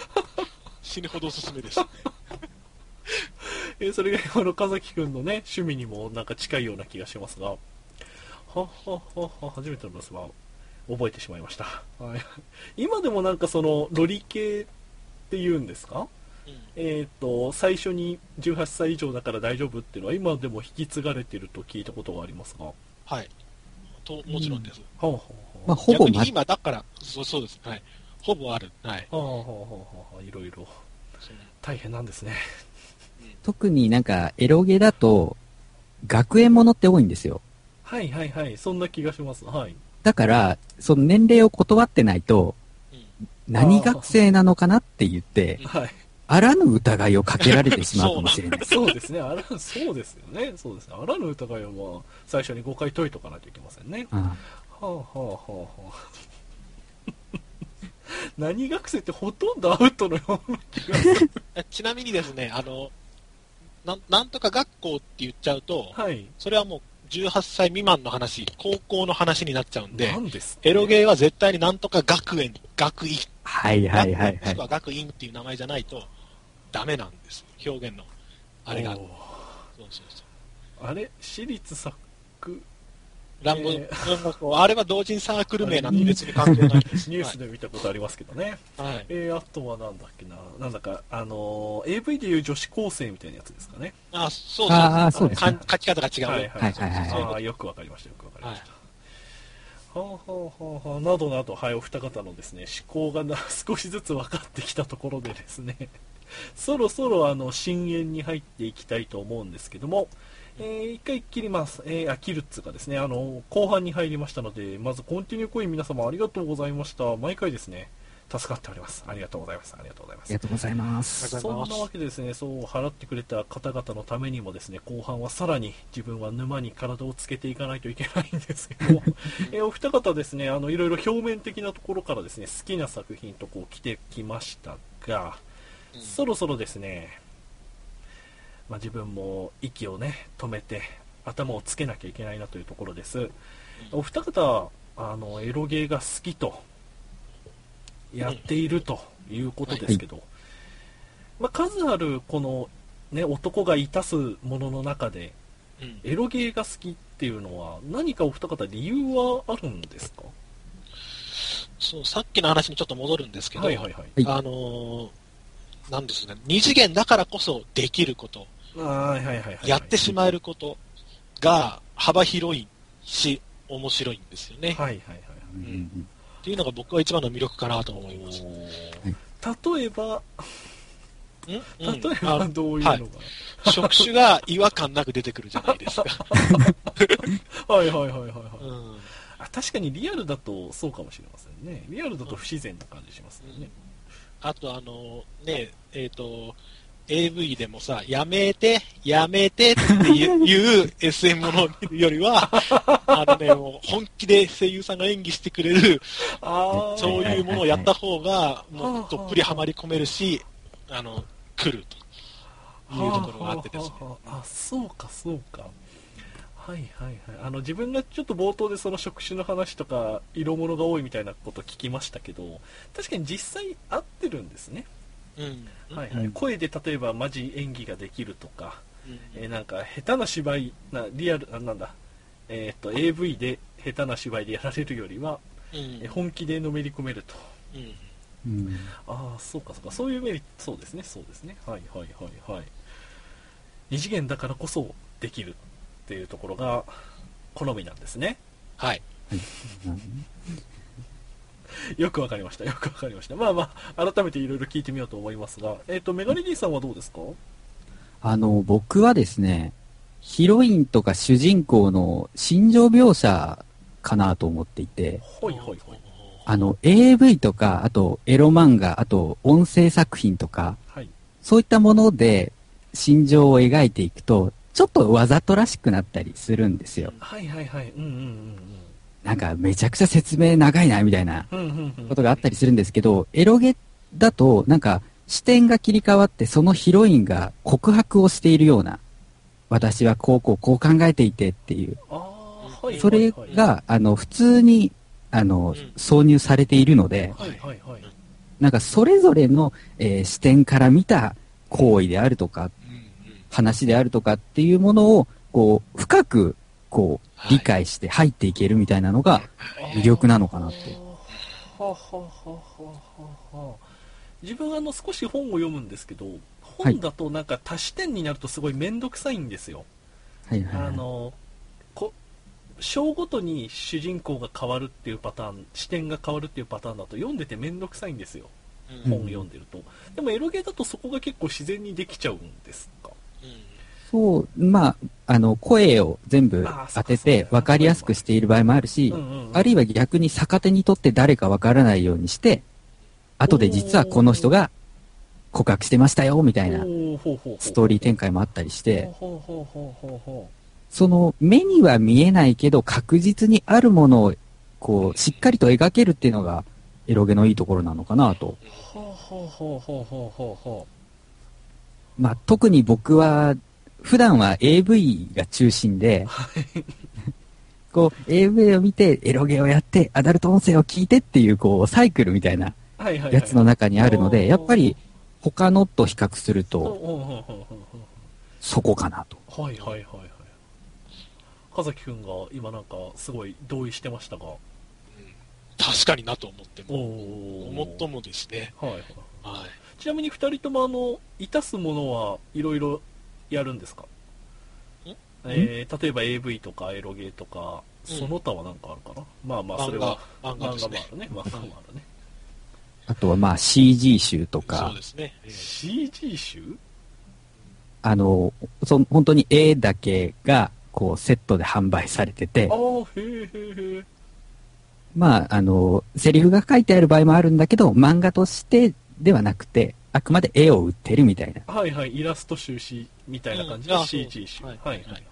死ぬほどおすすめです。えーそれが今の風木くんのね、趣味にもなんか近いような気がしますが、はっはっはっは、初めてのスマ覚えてしまいました。はい、今でもなんかその、ロリ系って言うんですか？うえっ、と、最初に18歳以上だから大丈夫っていうのは今でも引き継がれてると聞いたことがありますが。ははい。と、もちろんです。あ、はあはまあ、ほぼ、ま逆に、今だから、そうそうです。はい。ほぼある。はい。あ、はあはあはあはあ、いろいろ大変なんですね。特になんか、エロゲだと、学園ものって多いんですよ。はいはいはい、そんな気がします。はい。だから、その年齢を断ってないと、うん何学生なのかなって言って、はい。あらぬ疑いをかけられてしまうかもしれない。そうですね、あら、そうですよね。そうですね。あらぬ疑いは、まあ、最初に5回解いとかないといけませんね。あはあはあはあはあ。何学生ってほとんどアウトのような気がする。え ちなみにですね、あの、なんなんとか学校って言っちゃうと、はい。それはもう18歳未満の話、高校の話になっちゃうんでですエロゲーは絶対になんとか学園、学院、はいはいはいはい学園もしく。は学院っていう名前じゃないとダメなんです。表現の。あれが。そうそうそう。あれ私立作乱暴、え乱暴あれは同人サークル名なんで別に関係ないです。ニュースで見たことありますけどね。はい。はいえー、あとはなんだっけな。なんだか、あのー AV でいう女子高生みたいなやつですかね。あ、そうそう。あーそうですねか書き方が違う。はいはいはいはいああ、よくわかりました、よくわかりました。はあ、はあはあはあ、などなど、はい、お二方のですね、思考がな 少しずつ分かってきたところでですね、そろそろあの、深淵に入っていきたいと思うんですけども、えー一回切ります。えーあ、切るっつうかですね、あの、後半に入りましたので、まずコンティニューコイン皆様ありがとうございました。毎回ですね、助かっております。ありがとうございます。ありがとうございますありが。とうございます。そんなわけでですね、そう払ってくれた方々のためにもですね、後半はさらに自分は沼に体をつけていかないといけないんですけども、えーお二方ですね、あの、いろいろ表面的なところからですね、好きな作品とこう来てきましたが、うんそろそろですね、まあ、自分も息をね、止めて、頭をつけなきゃいけないなというところです。お二方、あの、エロゲーが好きと、やっているということですけど、まあ、数あるこの、ね、男がいたすものの中で、うん。エロゲーが好きっていうのは、何かお二方理由はあるんですか？そう、さっきの話にちょっと戻るんですけど、はいはいはい。はいあのーなんですね、二次元だからこそできること、あーはいはいはいはい。やってしまえることが幅広いし、面白いんですよね。はいはいはい。うんうんっていうのが僕は一番の魅力かなと思います。例えば、ん？例えうんばあどういうのが、の職種が違和感なく出てくるじゃないですか。はいはいはいはいはい、うんあ。確かにリアルだとそうかもしれませんね。リアルだと不自然な感じしますよね。あとあの、ね、えっ、と、AV でもさ、やめて、やめてっていう SM ものを見るよりは、あのね、もう本気で声優さんが演技してくれる、そういうものをやった方が、もうはいどっぷりはまり込めるし、あの、来るというところがあってですね。あ、そうかそうか。はいはいはい。あの、自分がちょっと冒頭でその職種の話とか、色物が多いみたいなこと聞きましたけど、確かに実際合ってるんですね。うん。はいはい。うん。声で例えばマジ演技ができるとか、うん。えーなんか下手な芝居なリアルあなんだ。えーっと AV で下手な芝居でやられるよりは、うん。えー本気でのめり込めると。うん。うん。ああそうかそうか。そういうメリットそうですね。そうですね。はいはいはいはい。二次元だからこそできるっていうところが好みなんですね。はい。よくわかりました。よくわかりました。まあまあ改めていろいろ聞いてみようと思いますが。えーっとメガネ D さんはどうですか？あの、僕はですね、ヒロインとか主人公の心情描写かなと思っていて、ほいほいほい。あの、AV とか、あとエロ漫画、あと音声作品とか、はい。そういったもので心情を描いていくと、ちょっとわざとらしくなったりするんですよ。はいはいはい。うんうんなんかめちゃくちゃ説明長いな、みたいなことがあったりするんですけど、エロゲだと、なんか視点が切り替わって、そのヒロインが告白をしているような、私はこうこうこう考えていてっていう、それはいが、あの、普通に、あのうん、挿入されているので、なんかそれぞれの、えー視点から見た行為であるとか、話であるとかっていうものを、こう、深く、こう、はい理解して入っていけるみたいなのが魅力なのかなって。はははははは自分あの少し本を読むんですけど、はい本だとなんか足し点になるとすごい面倒くさいんですよ。はいはいはい。あの、こ章ごとに主人公が変わるっていうパターン、視点が変わるっていうパターンだと読んでて面倒くさいんですよ。うん本読んでると。でもエロゲーだとそこが結構自然にできちゃうんですか。そう、まあ、あの、声を全部当てて分かりやすくしている場合もあるしあるいは逆に逆手にとって誰か分からないようにして、後で実はこの人が告白してましたよ、みたいなストーリー展開もあったりして、その目には見えないけど確実にあるものを、こう、しっかりと描けるっていうのが、エロゲのいいところなのかなと。まあ、特に僕は、普段は AV が中心で、こう、AV を見て、エロゲをやって、アダルト音声を聞いてっていう、こう、サイクルみたいなう。はいはいはい。やつの中にあるので、やっぱり、他のと比較すると、そこかなと。うはいはいはいはい。かざきくんが今なんかすごい同意してましたが。確かになと思っておも、お思っともですね。はいはい。はい。ちなみに二人ともあの、いたすものはいろいろやるんですか？え？ー、例えば AV とかエロゲーとか、うん。その他はなんかあるかな、まあまあそれ漫画は、漫画ですねもあるね。漫画もあるね。あとは、まあ、CG 集とそかう、ですね。ええ。CG 集？あの、そ本当に絵だけが、こう、セットで販売されてて。あ、あ、へえへえへえ。まあ、あの、セリフが書いてある場合もあるんだけど、漫画としてではなくて、あくまで絵を売ってるみたいな。はいはい、イラスト集紙みたいな感じでうんあそう CG 集。ははいいはいはい。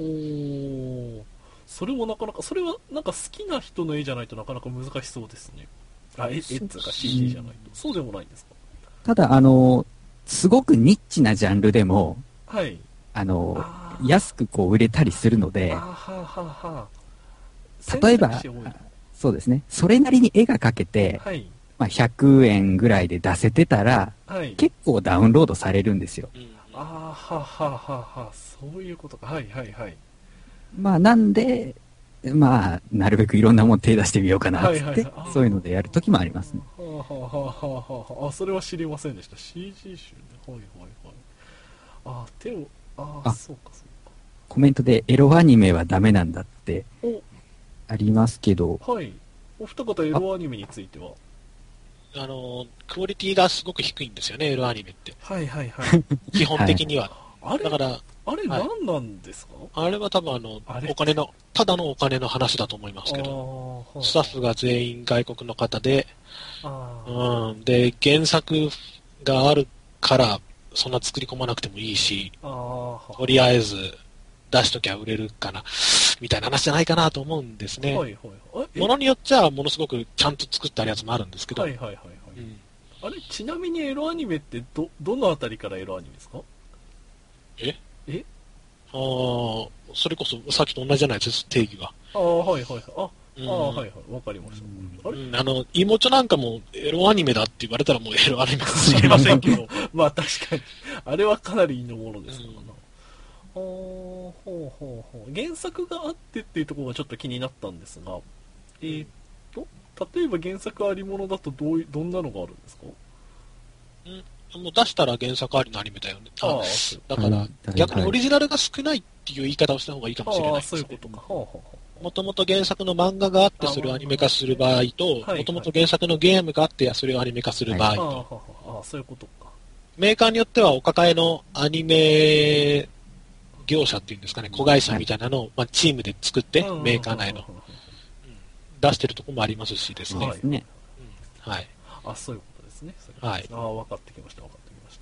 おー、それもなかなか、それはなんか好きな人の絵じゃないとなかなか難しそうですね。あ、絵、絵っつうか CG じゃないと。そうでもないんですか？ただ、あの、すごくニッチなジャンルでも、はい。あの、安くこう売れたりするのではあはあはあ例えばそうですね。それなりに絵が描けて、はい。まあ、100円ぐらいで出せてたら、はい。結構ダウンロードされるんですよ。うんああ、はあはあはあはあ、そういうことか。はいはいはい。まあ、なんで、まあ、なるべくいろんなもん手出してみようかな、つって、はいはいはいそういうのでやるときもありますね。はあはあはあはあはあ、あ、それは知りませんでした。CG 集ね。はいはいはい。あ、手を、ああ、あそうかそうコメントでエロアニメはダメなんだってか。ありますけど、お、はい。お二方エロアニメについては？あの、クオリティがすごく低いんですよね、エロアニメって。はいはいはい。基本的には。あれだから、あれはい。何なんですか、あれは多分あのお金の、ただのお金の話だと思いますけど、スタッフが全員外国の方で、うん、で、原作があるから、そんな作り込まなくてもいいし、とりあえず出しときゃ売れるかな、みたいな話じゃないかなと思うんですね。はいはいはい。え？ものによっちゃ、ものすごくちゃんと作ってあるやつもあるんですけど、はいはいはいはい。うんあれちなみにエロアニメってど、どのあたりからエロアニメですか？え？え？あーそれこそさっきと同じじゃないです定義が。ああ、はいはいはい。あ、うんああ、はいはい。わかりました。あれ？うんあの、妹なんかもエロアニメだって言われたらもうエロアニメかもしれませんけど、まあ確かに。あれはかなりのものですからな。ほうほうほうほう。原作があってっていうところがちょっと気になったんですが、えーっと、例えば原作ありものだとどういどんなのがあるんですか？もう出したら原作ありのアニメだよね。ああそうだからはい、逆にオリジナルが少ないっていう言い方をした方がいいかもしれないああ、ですねそういうことか。はあはあはあもともと原作の漫画があってそれをアニメ化する場合と、はいもともと原作のゲームがあってそれをアニメ化する場合ああと、あ、そういうことか。メーカーによってはお抱えのアニメ業者っていうんですかね、子会社みたいなのを、まあ、チームで作って、うんメーカー内の、出してるとこもありますしですね。はいですね。はい。あ、そういうことですね。はい。ああ、分かってきました、分かってきまし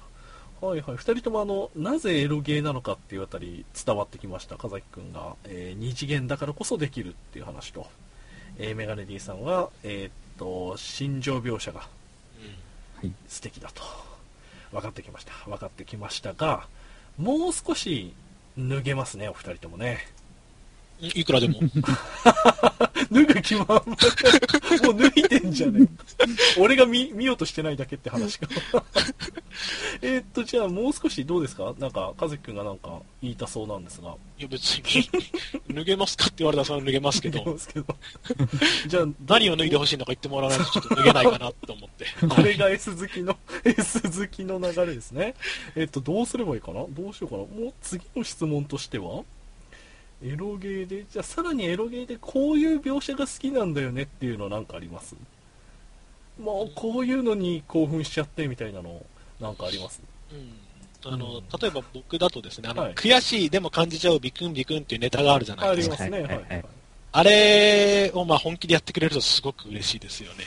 た。はいはい。二人ともあの、なぜエロゲーなのかっていうあたり伝わってきました。風木くんが、えー二次元だからこそできるっていう話と、えーメガネ D さんは、えーっと、心情描写がはい。素敵だと。分かってきました。分かってきましたが、もう少し脱げますね、お二人ともね。うんいくらでも。脱ぐ気満々。でもう脱いでんじゃねえ。俺が見見ようとしてないだけって話か。えーっとじゃあもう少しどうですか？なんか和樹君がなんか言いたそうなんですが。いや別に、脱げますかって言われたらそれは脱げますけど、ますけど。じゃあ何を脱いでほしいのか言ってもらわないとちょっと脱げないかなと思って。これが S 好きの S 好きの流れですね。えっとどうすればいいかな？どうしようかな？もう次の質問としては？エロゲーでじゃあさらにエロゲーでこういう描写が好きなんだよねっていうのなんかあります？もうこういうのに興奮しちゃってみたいなのなんかあります？うん。あの、例えば僕だとですね、あの、はい。悔しいでも感じちゃうビクンビクンっていうネタがあるじゃないあですか。りますね。はいいははいはい。あれをまあ本気でやってくれるとすごく嬉しいですよね。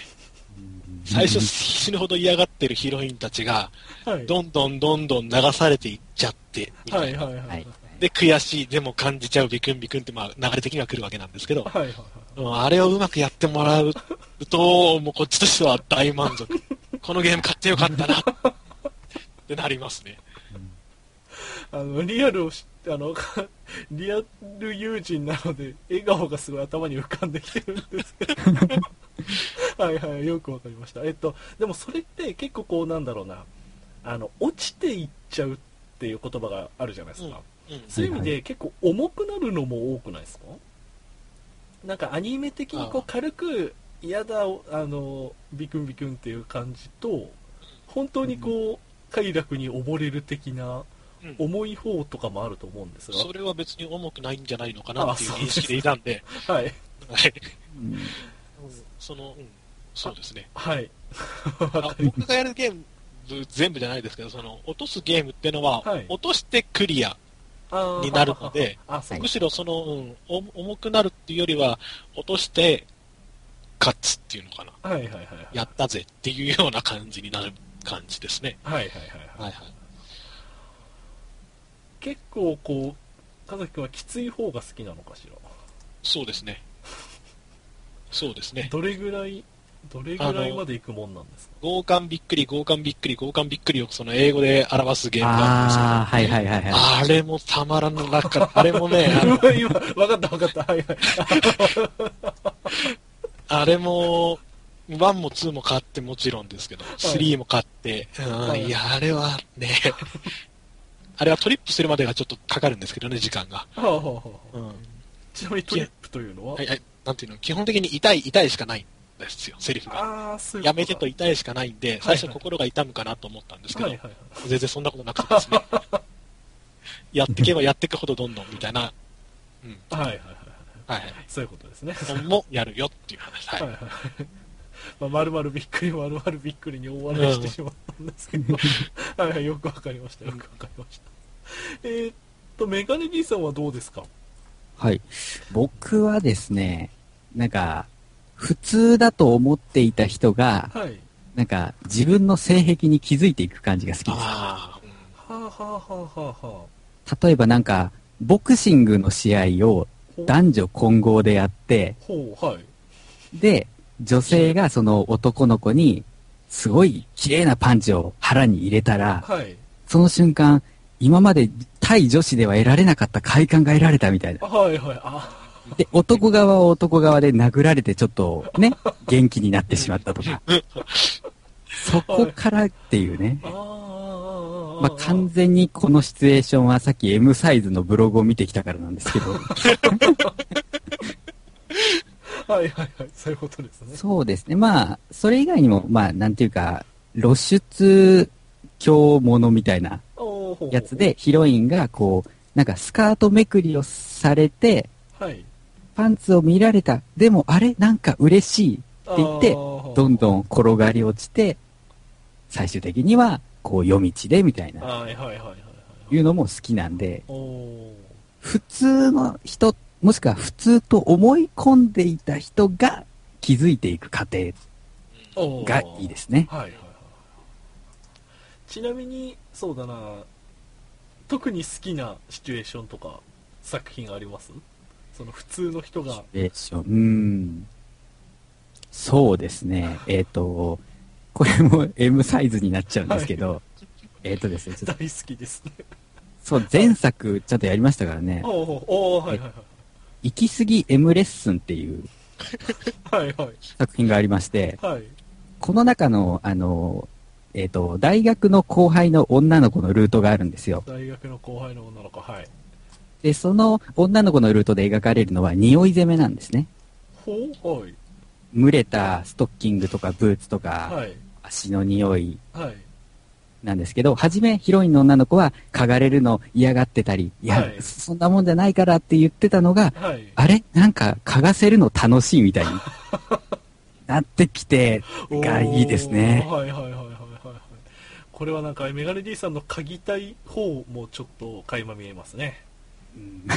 最初死ぬほど嫌がってるヒロインたちが、はい。どんどんどんどん流されていっちゃって、みたはいいな。はいはいはいで、悔しいでも感じちゃうビクンビクンってまあ流れ的には来るわけなんですけど、はいはいうんあれをうまくやってもらうと、もうこっちとしては大満足。このゲーム買ってよかったな。ってなりますね。あのリアルを知ってあの リアル友人なので笑顔がすごい頭に浮かんできてるんですけど。はいはいよくわかりました。えっとでもそれって結構こうなんだろうな。あの落ちていっちゃうっていう言葉があるじゃないですか、うん。そういう意味で結構重くなるのも多くないですか？なんかアニメ的にこうあ軽く嫌だあのビクンビクンっていう感じと本当にこう快楽に溺れる的なうん。重い方とかもあると思うんですが、それは別に重くないんじゃないのかなっていう認識でいたんで、はい。はい。うん。その、うん、そうですね。はい。あ僕がやるゲーム全部じゃないですけど、その、落とすゲームっていうのは、はい。落としてクリア。になるのでむしろその、うん、お重くなるっていうよりは、落として勝つっていうのかな。はいはいはいはいやったぜっていうような感じになる感じですね。はいはいはいはいはいはい。結構こう和樹君はきつい方が好きなのかしら？そうですね。そうですね。どれぐらいどれぐらいまで行くもんなんですか強姦びっくり、強姦びっくり、強姦びっくりをその英語で表すゲームがあるんですけどあ、はいはいはいはい。あれもたまらなかった。あれもね、あの今分かった分かったはいはいあれも、1も2も買ってもちろんですけど、3も買って、いや、あれはね、あれはトリップするまでがちょっとかかるんですけどね、時間が。ちなみにトリップというのははいはい。なんていうの、基本的に痛い、痛いしかないですよ、セリフが。ういうやめてと痛いしかないんで、最初心が痛むかなと思ったんですけど、はいはいはい全然そんなことなくてですね。やっていけばやっていくほどどんどんみたいな、うん。はいはいはいはいはい。そういうことですねもやるよっていう話。はい。はいはいまあ、まるまるびっくり、まるまるびっくりに大笑いしてしまったんですけど、はいはい、よくわかりました、よくわかりました。えーっと、メガネ D さんはどうですか？はい。僕はですね、なんか、普通だと思っていた人が、はい。なんか、自分の性癖に気づいていく感じが好きです。ああ、うんはあはあはあはあは例えばなんか、ボクシングの試合をあ。男女混合でやって、ほう、はい。で、女性がその男の子に、すごい綺麗なパンチを腹に入れたら、はい。その瞬間、今まで対女子では得られなかった快感が得られたみたいなあ。はいはい。あで、男側は男側で殴られてちょっとね、元気になってしまったとか。そこからっていうね。まあ、完全にこのシチュエーションはさっき M サイズのブログを見てきたからなんですけど、はいはいはい。そういうことですね。そうですね。まあ、それ以外にも、まあ、なんていうか、露出強ものみたいなやつ。で、ヒロインがこう、なんかスカートめくりをされて、はい。パンツを見られた。でも、あれなんか嬉しい。って言ってどどんどん転がり落ちて、最終的には、こう、夜道でみたいな、はいはいはいはいはい。いうのも好きなんで、普通の人、もしくは普通と思い込んでいた人が気づいていく過程がいいですね。はいはいはい。ちなみに、そうだな、特に好きなシチュエーションとか作品あります？その普通の人が。シチュエーション。うーん。そうですね。えっ、と、これも M サイズになっちゃうんですけど、えっ、とですね、ちょっと、大好きですね。そう、前作ちゃんとやりましたからね。おーおーはいはいはい。行き過ぎ M レッスンっていう はいはい。作品がありまして、はい。この中の、あの、えっ、と、大学の後輩の女の子のルートがあるんですよ。大学の後輩の女の子、はい。で、その女の子のルートで描かれるのは匂い攻めなんですね。ほうはい。蒸れたストッキングとかブーツとか、はい。足の匂いはい。なんですけど、はじめヒロインの女の子は嗅がれるの嫌がってたり、いや、はいそんなもんじゃないからって言ってたのが、はい。あれ？なんか嗅がせるの楽しいみたいに なってきて、がいいですねはいはいはいはいはいはい。これはなんか、メガネ D さんの嗅ぎたい方もちょっと垣間見えますね。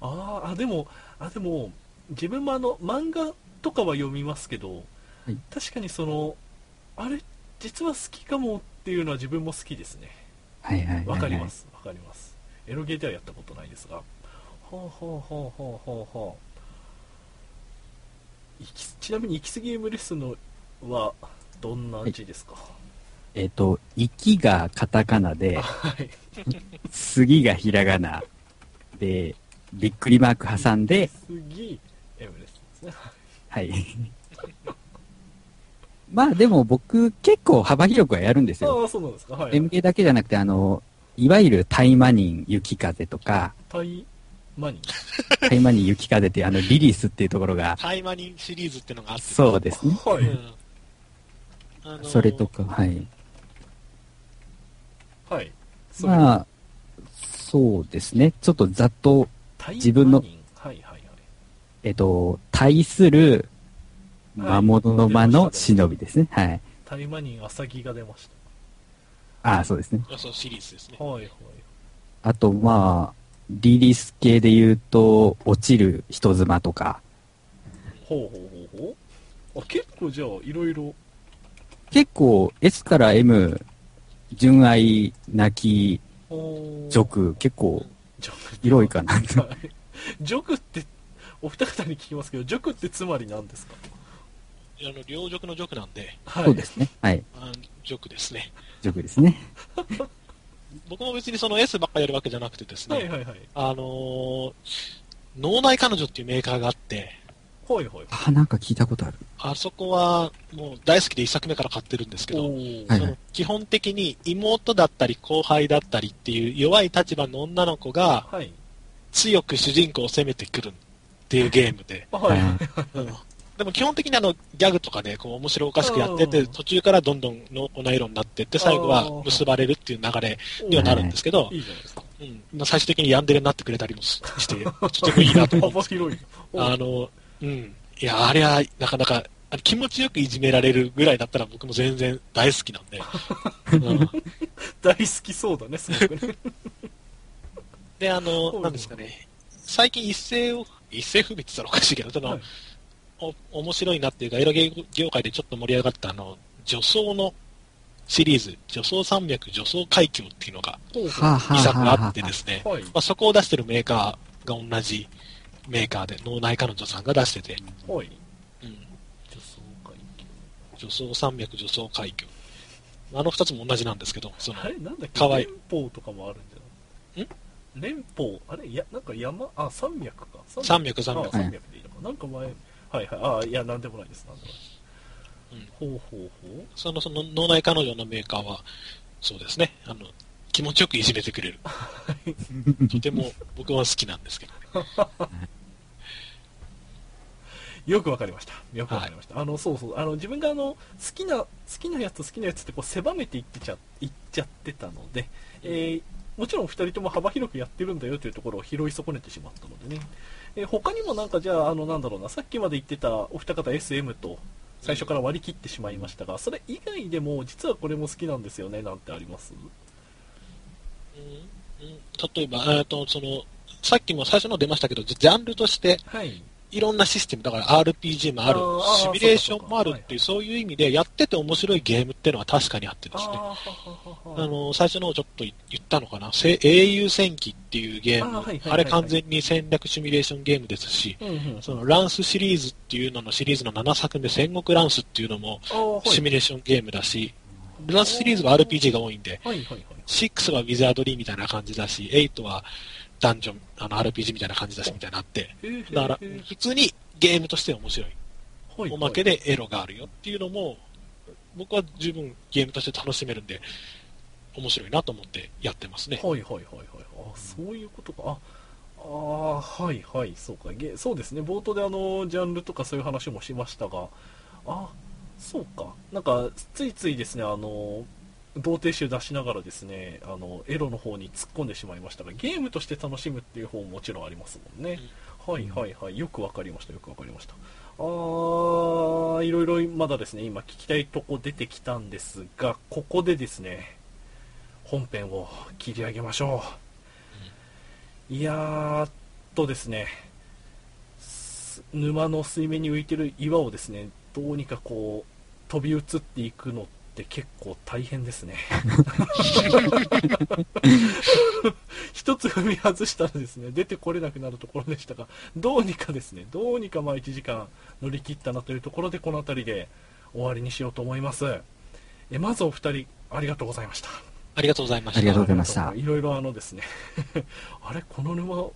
あーあ、でも、あ、でも、自分もあの、漫画とかは読みますけど、はい確かにその、あれ、実は好きかもっていうのは自分も好きですね。はいはいはい、はい。わかります、わかります。エロゲーではやったことないですが。ほうほうほうほうほうほう。いきちなみに、行き過ぎゲームレッスンのは、どんな字ですか、えっ、と、息がカタカナで、はい。杉がひらがなで、びっくりマーク挟んで、次、エムレッスンですね。はい。まあでも僕結構幅広くはやるんですよ。ああ、そうなんですか。はい。MK だけじゃなくて、あの、いわゆるタイマニン雪風とか、タイマニタイマニン雪風っていうあのリリースっていうところが、タイマニンシリーズっていうのがあって。そうですね。はい。うんあのーそれとか、はい。はい。まあ、そうですね。ちょっとざっと、自分のはいはいはい。えっと、対する魔物の間の忍びですね。はい。タイマニン、アサギが出ましああ、そうですね。あそうシリーズですねた。。はいはい。あと、まあ、リリース系で言うと、落ちる人妻とか、ほうほうほうほう。あ、結構じゃあ、いろいろ。結構 S から M、純愛、泣き、俗、結構ジョク広いかな。クって、お二方に聞きますけど、ジョクってつまり何ですか？あの、両軸の軸なんで、はい。そうですね。はい。あ軸ですね。俗ですね。僕も別にその S ばっかやるわけじゃなくてですね、はいはいはい。あのー脳内彼女っていうメーカーがあって、はいはい。あ、なんか聞いたことある。あそこはもう大好きで一作目から買ってるんですけど、基本的に妹だったり後輩だったりっていう弱い立場の女の子がはい。強く主人公を攻めてくるっていうゲームで、はいでも基本的にあのギャグとかでこう面白おかしくやってて、うん途中からどんどん濃厚な色になってって、最後は結ばれるっていう流れにはなるんですけど、いいじゃないですか。うんまあ最終的にヤンデレになってくれたりもしして、とてもいいなと思うんですけど幅広い。あの、うん。いや、あれは、なかなか、あの気持ちよくいじめられるぐらいだったら僕も全然大好きなんで。うん。大好きそうだね、すごくね。で、あの、だなんですかね、最近一斉を、一斉不滅って言ったらおかしいけど、その、はい。お面白いなっていうか、エロゲー業界でちょっと盛り上がったあの、女装のシリーズ、女装山脈、女装海峡っていうのがほうほうはあ、は2あ、作はあ、はあってですね、はい。まあ、そこを出してるメーカーが同じメーカーで、脳内彼女さんが出してて、はい。うん、女装会女装山脈、女装海峡。あの二つも同じなんですけど、そのあ、れなんだっけ？かわいい連峰とかもあるんじゃない？連峰あれいや、なんか山、あ、山脈か。山脈山脈あ山脈でいいのか。なんか前、はいはい。あ、いや、なんでもないです。なんでもない。ほうほうほう。その、その脳内彼女のメーカーは、そうですね、あの、気持ちよくいじめてくれる。とても僕は好きなんですけど、よくわかりました。よくわかりました。あの、そうそう。あの、自分があの、好きな、好きなやつ、好きなやつってこう、狭めていってちゃ、いっちゃってたので、えーもちろん二人とも幅広くやってるんだよというところを拾い損ねてしまったのでね。えー他にもなんかじゃあ、あの、なんだろうな、さっきまで言ってたお二方 SM と、最初から割り切ってしまいましたが、それ以外でも、実はこれも好きなんですよね、なんてあります？うんうん例えば、えっと、その、さっきも最初の出ましたけど、ジャンルとしてはい。いろんなシステム、だから RPG もあるシミュレーションもあるっていう、そういう意味で、やってて面白いゲームっていうのは確かにあってですね。あの、最初のをちょっと言ったのかな、せ英雄戦記っていうゲーム、あれ完全に戦略シミュレーションゲームですし。そのランスシリーズっていうののシリーズの7作目、戦国ランスっていうのもシミュレーションゲームだし、ランスシリーズは RPG が多いんで、はいはいはい。6はウィザードリーみたいな感じだし、8はダンジョン、あの RPG みたいな感じだしみたいなって、だから普通にゲームとして面白い。はいおまけでエロがあるよっていうのも、僕は十分ゲームとして楽しめるんで、面白いなと思ってやってますね。はいはいはいはい。あ、そういうことか。あ、あーはいはい、そうか。ゲそうですね。冒頭であの、ジャンルとかそういう話もしましたが、あ、そうか。なんか、ついついですね、あの、童貞集出しながらですね、あの、エロの方に突っ込んでしまいましたが、ゲームとして楽しむっていう方ももちろんありますもんね。はいはいはい。よくわかりました、よくわかりました。あー、いろいろまだですね、今聞きたいとこ出てきたんですが、ここでですね、本編を切り上げましょう。いやーっとですね、す沼の水面に浮いてる岩をですね、どうにかこう、飛び移っていくのって結構大変ですね。一つ踏み外したらですね、出てこれなくなるところでしたが、どうにかですね、どうにかまあ1時間乗り切ったなというところで、この辺りで終わりにしようと思います。えまずお二人、ありがとうございました。ありがとうございました。ありがとうございましたいろいろあのですね、あれ、この沼、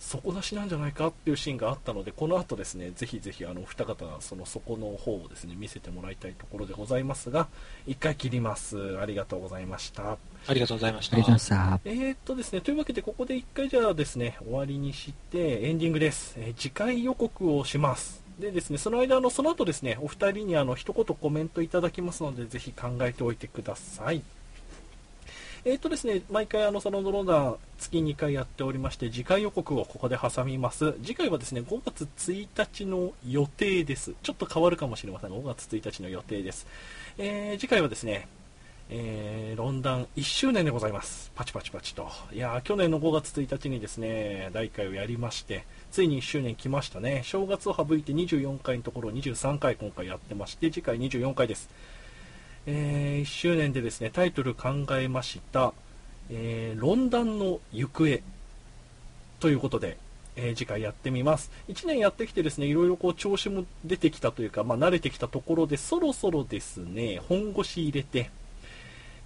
底出しなんじゃないかっていうシーンがあったので、この後ですね、ぜひぜひあの、お二方、その底の方をですね、見せてもらいたいところでございますが、一回切ります。ありがとうございました。ありがとうございました。ありがとうございました。えー、っとですね、というわけでここで一回じゃあですね、終わりにして、エンディングです。えー次回予告をします。でですね、その間、あの、その後ですね、お二人にあの、一言コメントいただきますので、ぜひ考えておいてください。えー、とですね、毎回あの、サロンドローダー月2回やっておりまして、次回予告をここで挟みます。次回はですね、5月1日の予定です。ちょっと変わるかもしれませんが、5月1日の予定です。えー次回はですね、えー、ロンダン1周年でございます。パチパチパチと。いや去年の5月1日にですね、第1回をやりまして、ついに1周年来ましたね。正月を省いて24回のところ23回今回やってまして、次回24回です。えー1周年でですね、タイトル考えました、えー、ロンダンの行方ということで、えー次回やってみます。1年やってきてですね、いろいろこう調子も出てきたというか、まあ慣れてきたところで、そろそろですね、本腰入れて、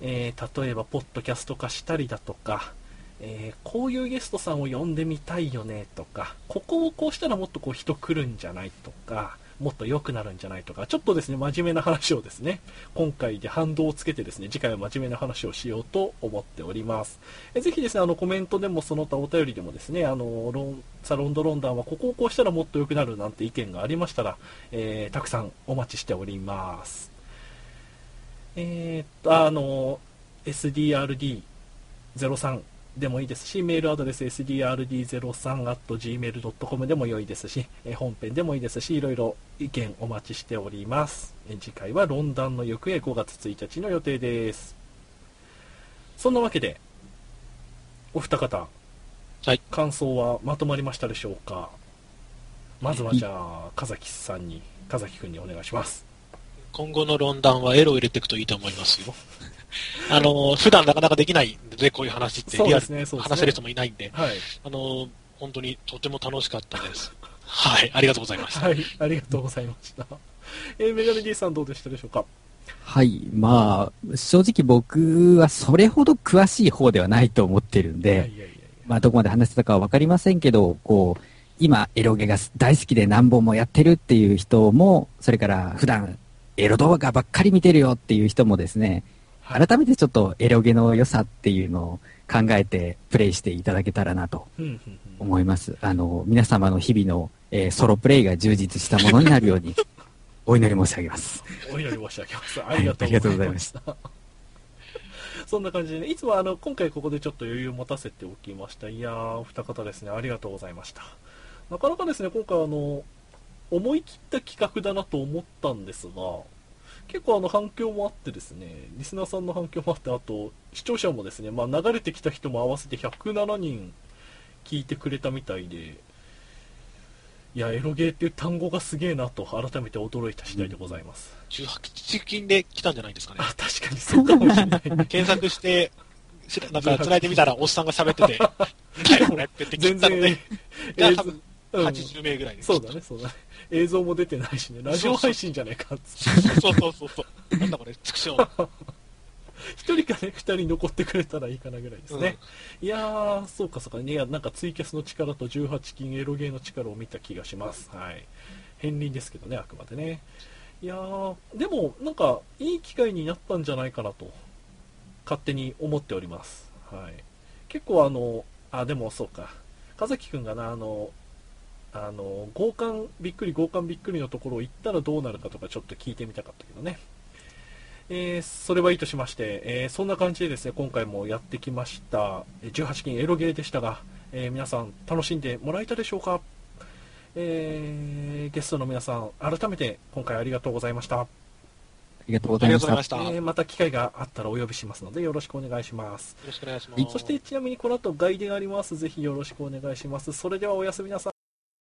えー例えばポッドキャスト化したりだとか、えーこういうゲストさんを呼んでみたいよねとか、ここをこうしたらもっとこう人来るんじゃないとか、もっと良くなるんじゃないとか、ちょっとですね、真面目な話をですね、今回で反動をつけてですね、次回は真面目な話をしようと思っております。えぜひですね、あの、コメントでもその他お便りでもですね、あの、ロンサロンドロンダンはここをこうしたらもっと良くなるなんて意見がありましたら、えーたくさんお待ちしております。えーっと、あの、sdrd03 でもいいですし、メールアドレス sdrd03.gmail.com でも良いですし、えー本編でもいいですし、いろいろ意見お待ちしております。えー次回はロンダンの行方5月1日の予定です。そんなわけで、お二方、はい感想はまとまりましたでしょうか？まずはじゃあ、風木さんに、風木くんにお願いします。今後の論壇はエロを入れていくといいと思いますよ。あの、普段なかなかできないんで、こういう話ってリアルそうですね、話せる人もいないんで、はい。あの、本当にとても楽しかったです。はい、ありがとうございました。はい、ありがとうございました。えーメガネ D さんどうでしたでしょうか？はい。まあ、正直僕はそれほど詳しい方ではないと思ってるんで。まあ、どこまで話してたかはわかりませんけど、こう、今、エロゲが大好きで何本もやってるっていう人も、それから普段、エロ動画ばっかり見てるよっていう人もですね、はい改めてちょっとエロゲの良さっていうのを考えてプレイしていただけたらなと思います。あの、皆様の日々の、えーソロプレイが充実したものになるように、お祈り申し上げます。お祈り申し上げます。ありがとうございまし。ござい そんな感じでね、いつもあの、今回ここでちょっと余裕を持たせておきました。いやー、お二方ですね、ありがとうございました。なかなかですね、今回あの、思い切った企画だなと思ったんですが、結構あの反響もあってですね、リスナーさんの反響もあって、あと、視聴者もですね、まあ流れてきた人も合わせて107人聞いてくれたみたいで、いや、エロゲーっていう単語がすげえなと改めて驚いた次第でございます。18金で来たんじゃないですかね。あ、確かにそうかもしれない。検索して、なんか繋いでみたらおっさんが喋ってて、だ よこれって言って全聞いたので多分うん80名ぐらいです。そうだね、そうだね。映像も出てないしね、ラジオ配信じゃないかっつって。そうそうそうそう。なんだこれ、畜生。一人かね、二人残ってくれたらいいかなぐらいですね。いやー、そうかそうか。いや、なんかツイキャスの力と18金エロゲーの力を見た気がします。はい。片鱗ですけどね、あくまでね。いやー、でも、なんか、いい機会になったんじゃないかなと、勝手に思っております。はい。結構あの、あ、でもそうか。かざきくんがな、あの、あの、強姦びっくり強姦びっくりのところを行ったらどうなるかとかちょっと聞いてみたかったけどね。えーそれはいいとしまして、えーそんな感じでですね、今回もやってきました、えー18金エロゲーでしたが、えー皆さん楽しんでもらえたでしょうか？えーゲストの皆さん、改めて今回ありがとうございました。ありがとうございましたま。また機会があったらお呼びしますのでよろしくお願いします。ろしくお願いします。そしてちなみにこの後外伝あります。ぜひよろしくお願いします。それではおやすみなさい。